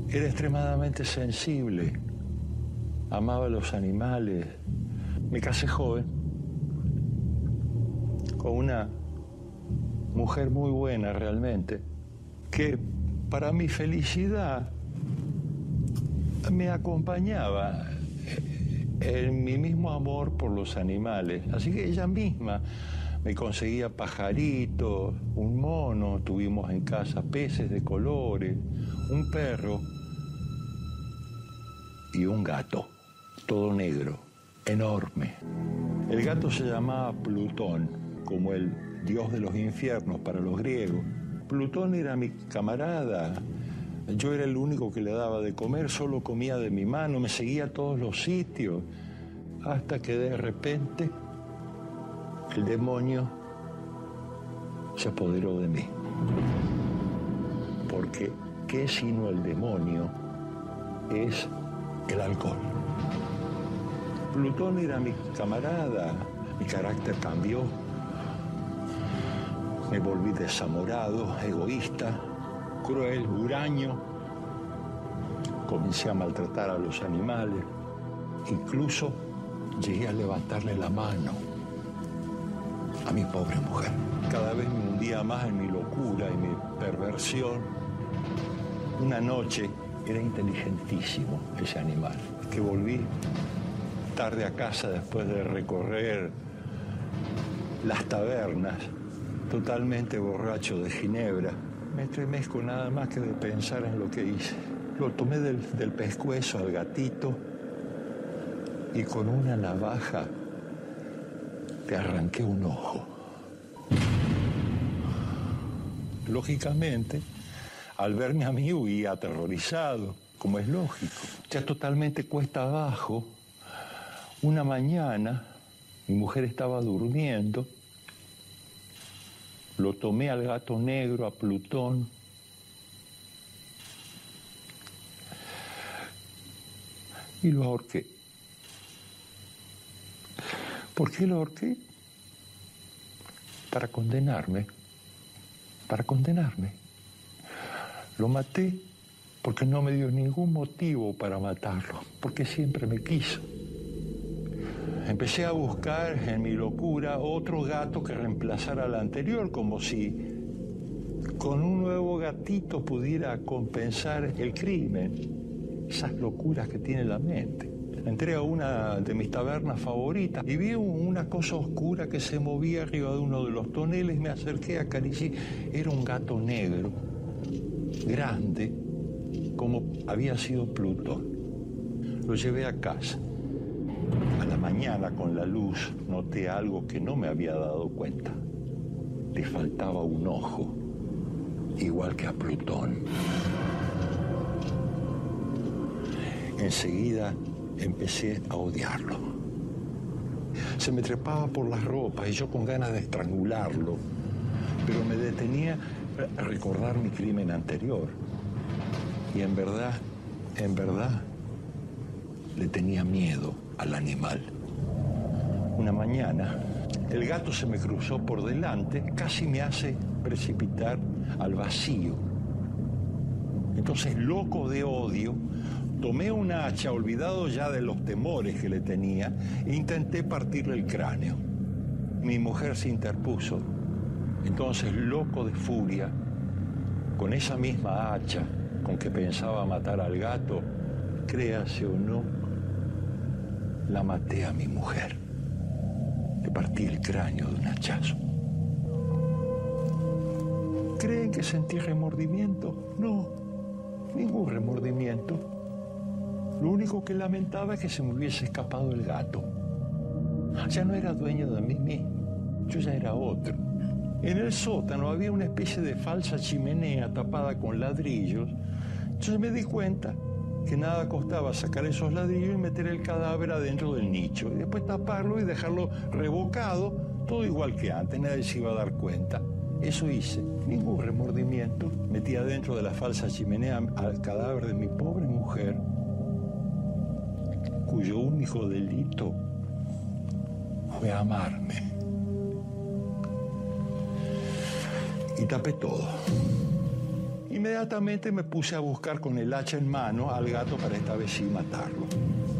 Era extremadamente sensible, amaba los animales. Me casé joven con una mujer muy buena realmente, que para mi felicidad me acompañaba en mi mismo amor por los animales. Así que ella misma me conseguía pajaritos, un mono, tuvimos en casa peces de colores, un perro y un gato, todo negro, enorme. El gato se llamaba Plutón, como el dios de los infiernos para los griegos. Plutón era mi camarada, yo era el único que le daba de comer, solo comía de mi mano, me seguía a todos los sitios, hasta que de repente el demonio se apoderó de mí. Porque, ¿qué sino el demonio es el alcohol? Plutón era mi camarada, mi carácter cambió, me volví desamorado, egoísta, cruel, huraño, comencé a maltratar a los animales, incluso llegué a levantarle la mano a mi pobre mujer. Cada vez me hundía más en mi locura y mi perversión. Una noche era inteligentísimo ese animal, que volví tarde a casa después de recorrer las tabernas, totalmente borracho de ginebra. Me estremezco nada más que de pensar en lo que hice. Lo tomé del, del pescuezo al gatito y con una navaja le arranqué un ojo. Lógicamente, al verme a mí huía aterrorizado, como es lógico. Ya totalmente cuesta abajo, una mañana mi mujer estaba durmiendo, lo tomé al gato negro, a Plutón, y lo ahorqué. ¿Por qué lo ahorqué? Para condenarme, para condenarme. Lo maté porque no me dio ningún motivo para matarlo, porque siempre me quiso. Empecé a buscar en mi locura otro gato que reemplazara al anterior, como si con un nuevo gatito pudiera compensar el crimen, esas locuras que tiene la mente. Entré a una de mis tabernas favoritas y vi una cosa oscura que se movía arriba de uno de los toneles. Me acerqué, acaricié. Era un gato negro, grande, como había sido Plutón. Lo llevé a casa. A la mañana, con la luz, noté algo que no me había dado cuenta. Le faltaba un ojo, igual que a Plutón. Enseguida empecé a odiarlo. Se me trepaba por las ropas y yo con ganas de estrangularlo, pero me detenía a recordar mi crimen anterior. Y en verdad, en verdad, le tenía miedo al animal. Una mañana, el gato se me cruzó por delante, casi me hace precipitar al vacío. Entonces, loco de odio, tomé una hacha, olvidado ya de los temores que le tenía, e intenté partirle el cráneo. Mi mujer se interpuso. Entonces, loco de furia, con esa misma hacha con que pensaba matar al gato, créase o no, la maté a mi mujer. Le partí el cráneo de un hachazo. ¿Creen que sentí remordimiento? No, ningún remordimiento. Lo único que lamentaba es que se me hubiese escapado el gato. Ya no era dueño de mí mismo, yo ya era otro. En el sótano había una especie de falsa chimenea tapada con ladrillos. Entonces me di cuenta que nada costaba sacar esos ladrillos y meter el cadáver adentro del nicho. Y después taparlo y dejarlo revocado, todo igual que antes, nadie se iba a dar cuenta. Eso hice, ningún remordimiento. Metí adentro de la falsa chimenea al cadáver de mi pobre mujer, cuyo único delito fue amarme. Y tapé todo. Inmediatamente me puse a buscar con el hacha en mano al gato para esta vez sí matarlo.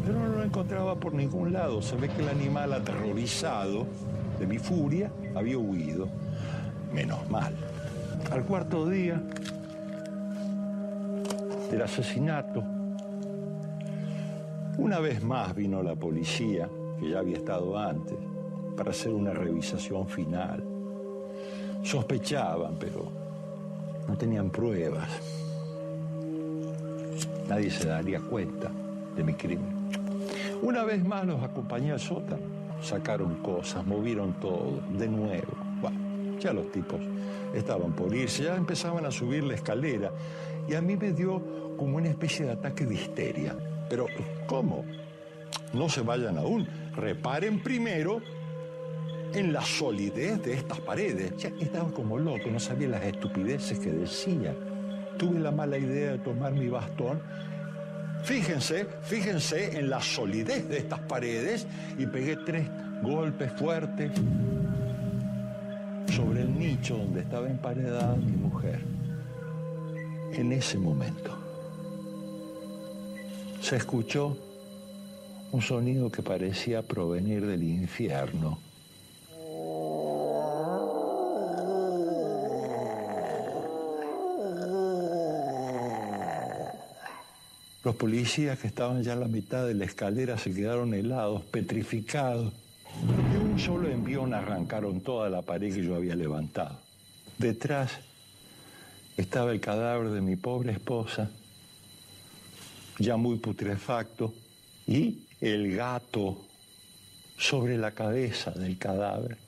Pero no lo encontraba por ningún lado. Se ve que el animal aterrorizado de mi furia había huido. Menos mal. Al cuarto día del asesinato, una vez más vino la policía, que ya había estado antes, para hacer una revisación final. Sospechaban, pero no tenían pruebas. Nadie se daría cuenta de mi crimen. Una vez más los acompañé al sótano. Sacaron cosas, movieron todo, de nuevo. Bueno, ya los tipos estaban por irse, ya empezaban a subir la escalera y a mí me dio como una especie de ataque de histeria. Pero, ¿cómo? No se vayan aún. Reparen primero en la solidez de estas paredes. Ya estaba como loco, no sabía las estupideces que decía. Tuve la mala idea de tomar mi bastón. Fíjense, fíjense en la solidez de estas paredes y pegué tres golpes fuertes sobre el nicho donde estaba emparedada mi mujer. En ese momento se escuchó un sonido que parecía provenir del infierno. Los policías que estaban ya en la mitad de la escalera se quedaron helados, petrificados. Solo envión arrancaron toda la pared que yo había levantado. Detrás estaba el cadáver de mi pobre esposa, ya muy putrefacto, y el gato sobre la cabeza del cadáver.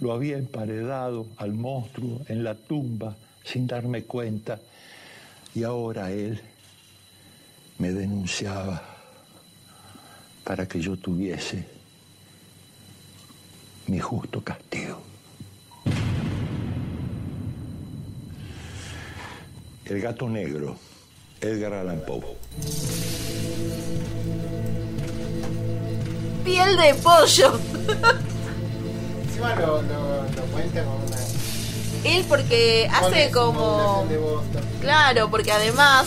Lo había emparedado al monstruo en la tumba sin darme cuenta y ahora él me denunciaba para que yo tuviese mi justo castigo. El gato negro, Edgar Allan Poe. Piel de pollo. Encima lo, lo, lo cuenta con una. Él porque hace como... Claro, porque además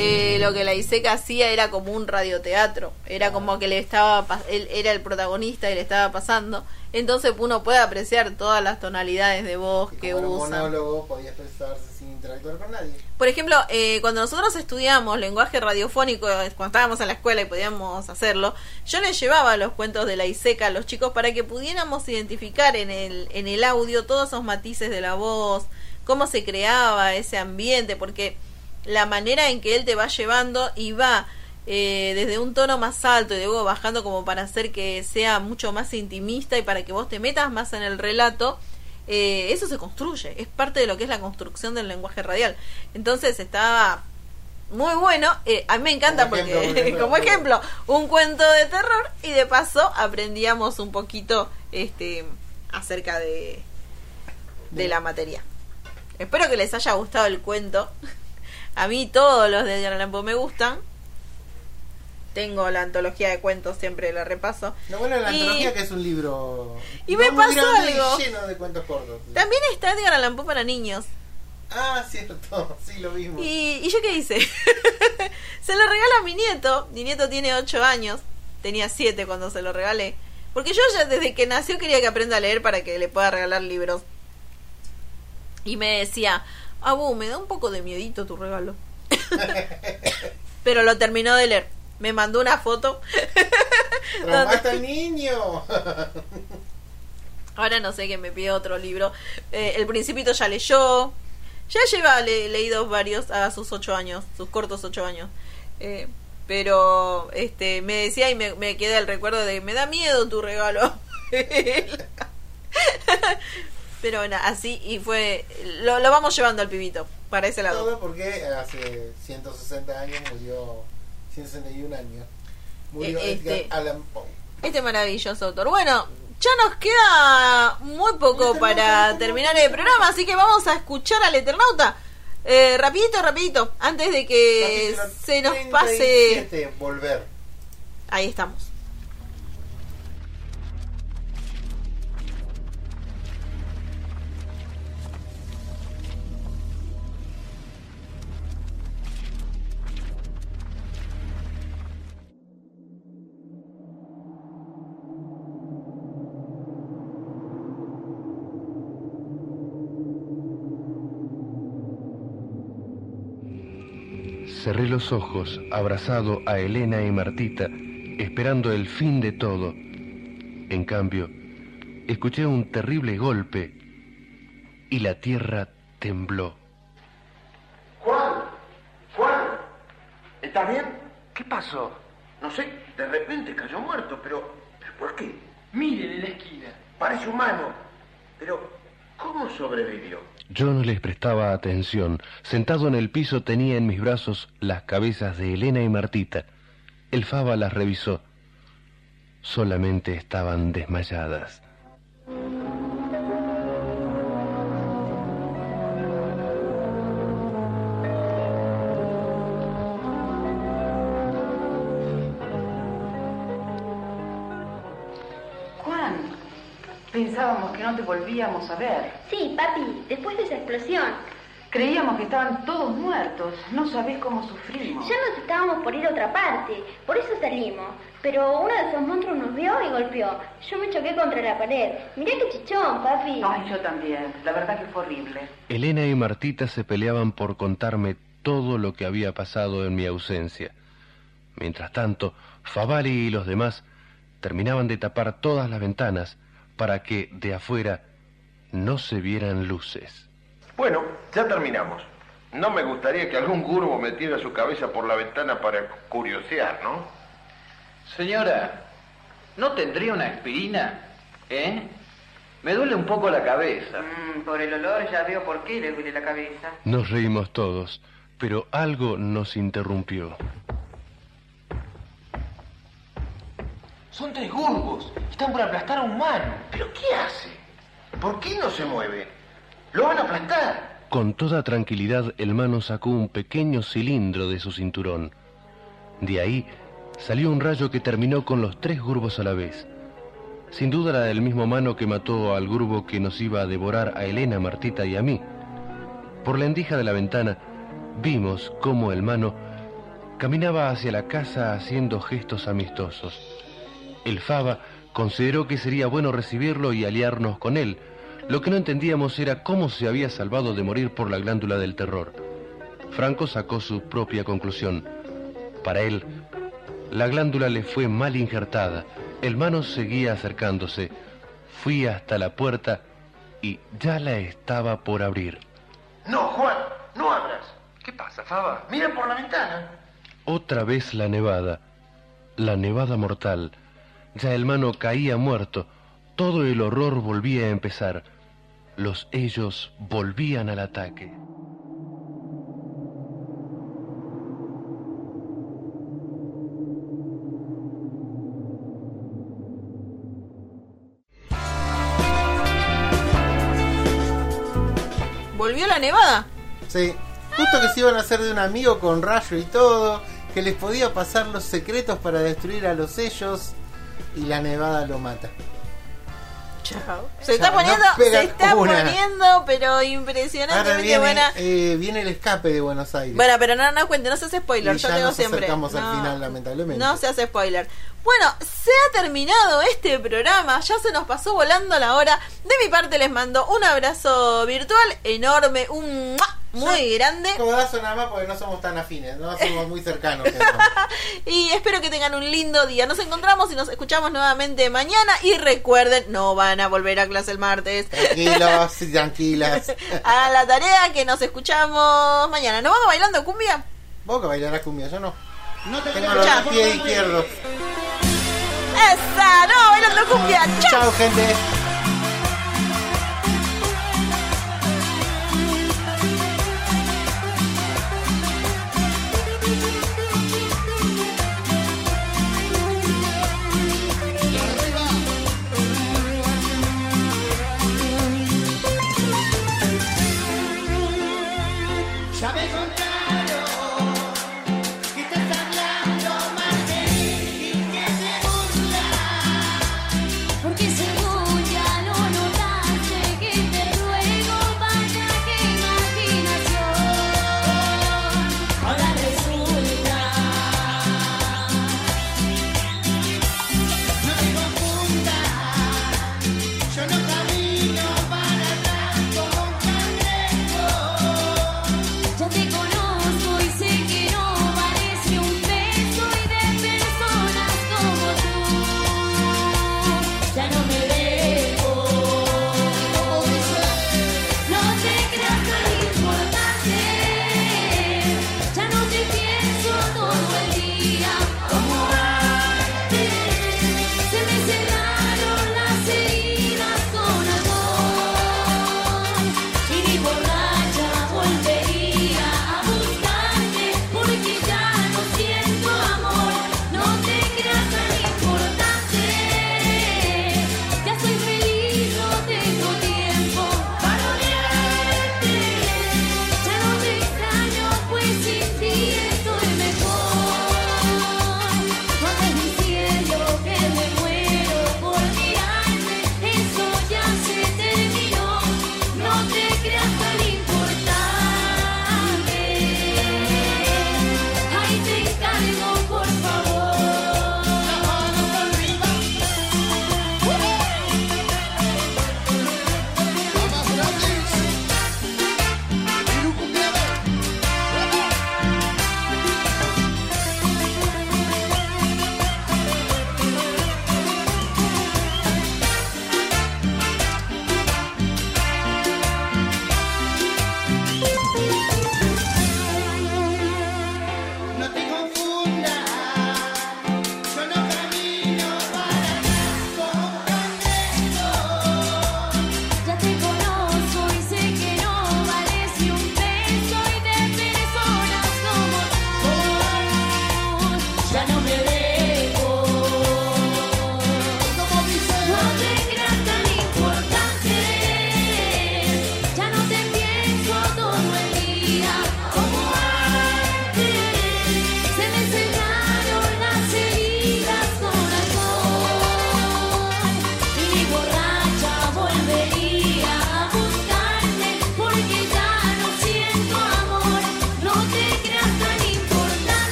eh, lo que la Iseca hacía era como un radioteatro. Era como que le estaba, él era el protagonista y le estaba pasando. Entonces uno puede apreciar todas las tonalidades de voz Y que como era un monólogo podía expresarse sin interactuar con nadie. Por ejemplo, eh, cuando nosotros estudiamos lenguaje radiofónico, eh, cuando estábamos en la escuela y podíamos hacerlo, yo les llevaba los cuentos de la ISECA a los chicos para que pudiéramos identificar en el, en el audio todos esos matices de la voz, cómo se creaba ese ambiente, porque la manera en que él te va llevando y va eh, desde un tono más alto y luego bajando como para hacer que sea mucho más intimista y para que vos te metas más en el relato, eh, eso se construye, es parte de lo que es la construcción del lenguaje radial. Entonces estaba muy bueno, eh, a mí me encanta Como porque, ejemplo, por ejemplo, como ejemplo, un cuento de terror y de paso aprendíamos un poquito este acerca de, de la materia. Espero que les haya gustado el cuento. A mí todos los de Edgar Allan Poe me gustan. Tengo la antología de cuentos, siempre la repaso. Lo bueno de la Y- antología que es un libro. Y me pasó algo. lleno de cuentos cortos. También está Edgar Allan Poe para niños. Ah, cierto, sí, lo mismo. ¿Y, ¿y yo qué hice? se lo regalo a mi nieto. Mi nieto tiene 8 años. Tenía 7 cuando se lo regalé. Porque yo ya desde que nació quería que aprenda a leer para que le pueda regalar libros. Y me decía, Abu, me da un poco de miedito tu regalo. Pero lo terminó de leer. Me mandó una foto. ¡Traumaste al niño! Ahora no sé que me pide otro libro. Eh, el Principito ya leyó. Ya lleva le- leídos varios a sus ocho años, sus cortos ocho años. Eh, pero este me decía y me, me queda el recuerdo de me da miedo tu regalo. Pero bueno, así y fue. Lo, lo vamos llevando al pibito para ese lado. Todo porque hace 160 años murió. 161 años. Murió Eh, este- Edgar Allan Poe. Este maravilloso autor. Bueno, ya nos queda muy poco para terminar el programa, así que vamos a escuchar al Eternauta. Eh, rapidito, rapidito, antes de que Capítulo se nos pase... 37, Volver. Ahí estamos. Cerré los ojos, abrazado a Elena y Martita, esperando el fin de todo. En cambio, escuché un terrible golpe y la tierra tembló. Juan, Juan, ¿estás bien? ¿Qué pasó? No sé, de repente cayó muerto, pero, ¿pero ¿por qué? Miren en la esquina. Parece humano, pero ¿cómo sobrevivió? Yo no les prestaba atención. Sentado en el piso tenía en mis brazos las cabezas de Elena y Martita. El Faba las revisó. Solamente estaban desmayadas. No te volvíamos a ver. Sí, papi, después de esa explosión. Creíamos que estaban todos muertos. No sabés cómo sufrimos. Ya nos estábamos por ir a otra parte, por eso salimos. Pero uno de esos monstruos nos vio y golpeó. Yo me choqué contra la pared. Mirá qué chichón, papi. Ay, yo también. La verdad que fue horrible. Elena y Martita se peleaban por contarme todo lo que había pasado en mi ausencia. Mientras tanto, Favali y los demás terminaban de tapar todas las ventanas para que de afuera no se vieran luces. Bueno, ya terminamos. No me gustaría que algún gurbo metiera su cabeza por la ventana para curiosear, ¿no? Señora, ¿no tendría una aspirina? ¿Eh? Me duele un poco la cabeza. Mm, por el olor ya veo por qué le duele la cabeza. Nos reímos todos, pero algo nos interrumpió. Son tres gurbos. Están por aplastar a un humano. ¿Pero qué hace? ¿Por qué no se mueve? Lo van a aplastar. Con toda tranquilidad, el mano sacó un pequeño cilindro de su cinturón. De ahí salió un rayo que terminó con los tres gurbos a la vez. Sin duda era del mismo mano que mató al gurbo que nos iba a devorar a Elena, Martita y a mí. Por la endija de la ventana vimos cómo el mano caminaba hacia la casa haciendo gestos amistosos. El Faba consideró que sería bueno recibirlo y aliarnos con él. Lo que no entendíamos era cómo se había salvado de morir por la glándula del terror. Franco sacó su propia conclusión. Para él, la glándula le fue mal injertada. El mano seguía acercándose. Fui hasta la puerta y ya la estaba por abrir. No, Juan, no abras. ¿Qué pasa, Faba? Mira por la ventana. Otra vez la nevada. La nevada mortal. Ya el mano caía muerto. Todo el horror volvía a empezar. Los ellos volvían al ataque. ¿Volvió la nevada? Sí. Justo que se iban a hacer de un amigo con rayo y todo, que les podía pasar los secretos para destruir a los sellos y la nevada lo mata. Chao. Se está poniendo, no pega se está una. poniendo, pero impresionantemente viene, buena. eh, viene el escape de Buenos Aires. Bueno, pero no, no cuente, no se hace spoiler, Y yo ya tengo nos siempre. acercamos al No, final, lamentablemente. No se hace spoiler. Bueno, se ha terminado este programa, ya se nos pasó volando la hora. De mi parte les mando un abrazo virtual enorme, un muy grande. Codazo nada más porque no somos tan afines, no somos muy cercanos. Y espero que tengan un lindo día. Nos encontramos y nos escuchamos nuevamente mañana. Y recuerden, no van a volver a clase el martes. Tranquilos tranquilas. a la tarea que nos escuchamos mañana. ¿Nos vamos bailando cumbia? Vos que bailarás cumbia, yo no. No te Tengo los pies izquierdos. ¡Esa! ¡No! ¡Bailando cumbia! ¡Chao! Chao, gente. Contaron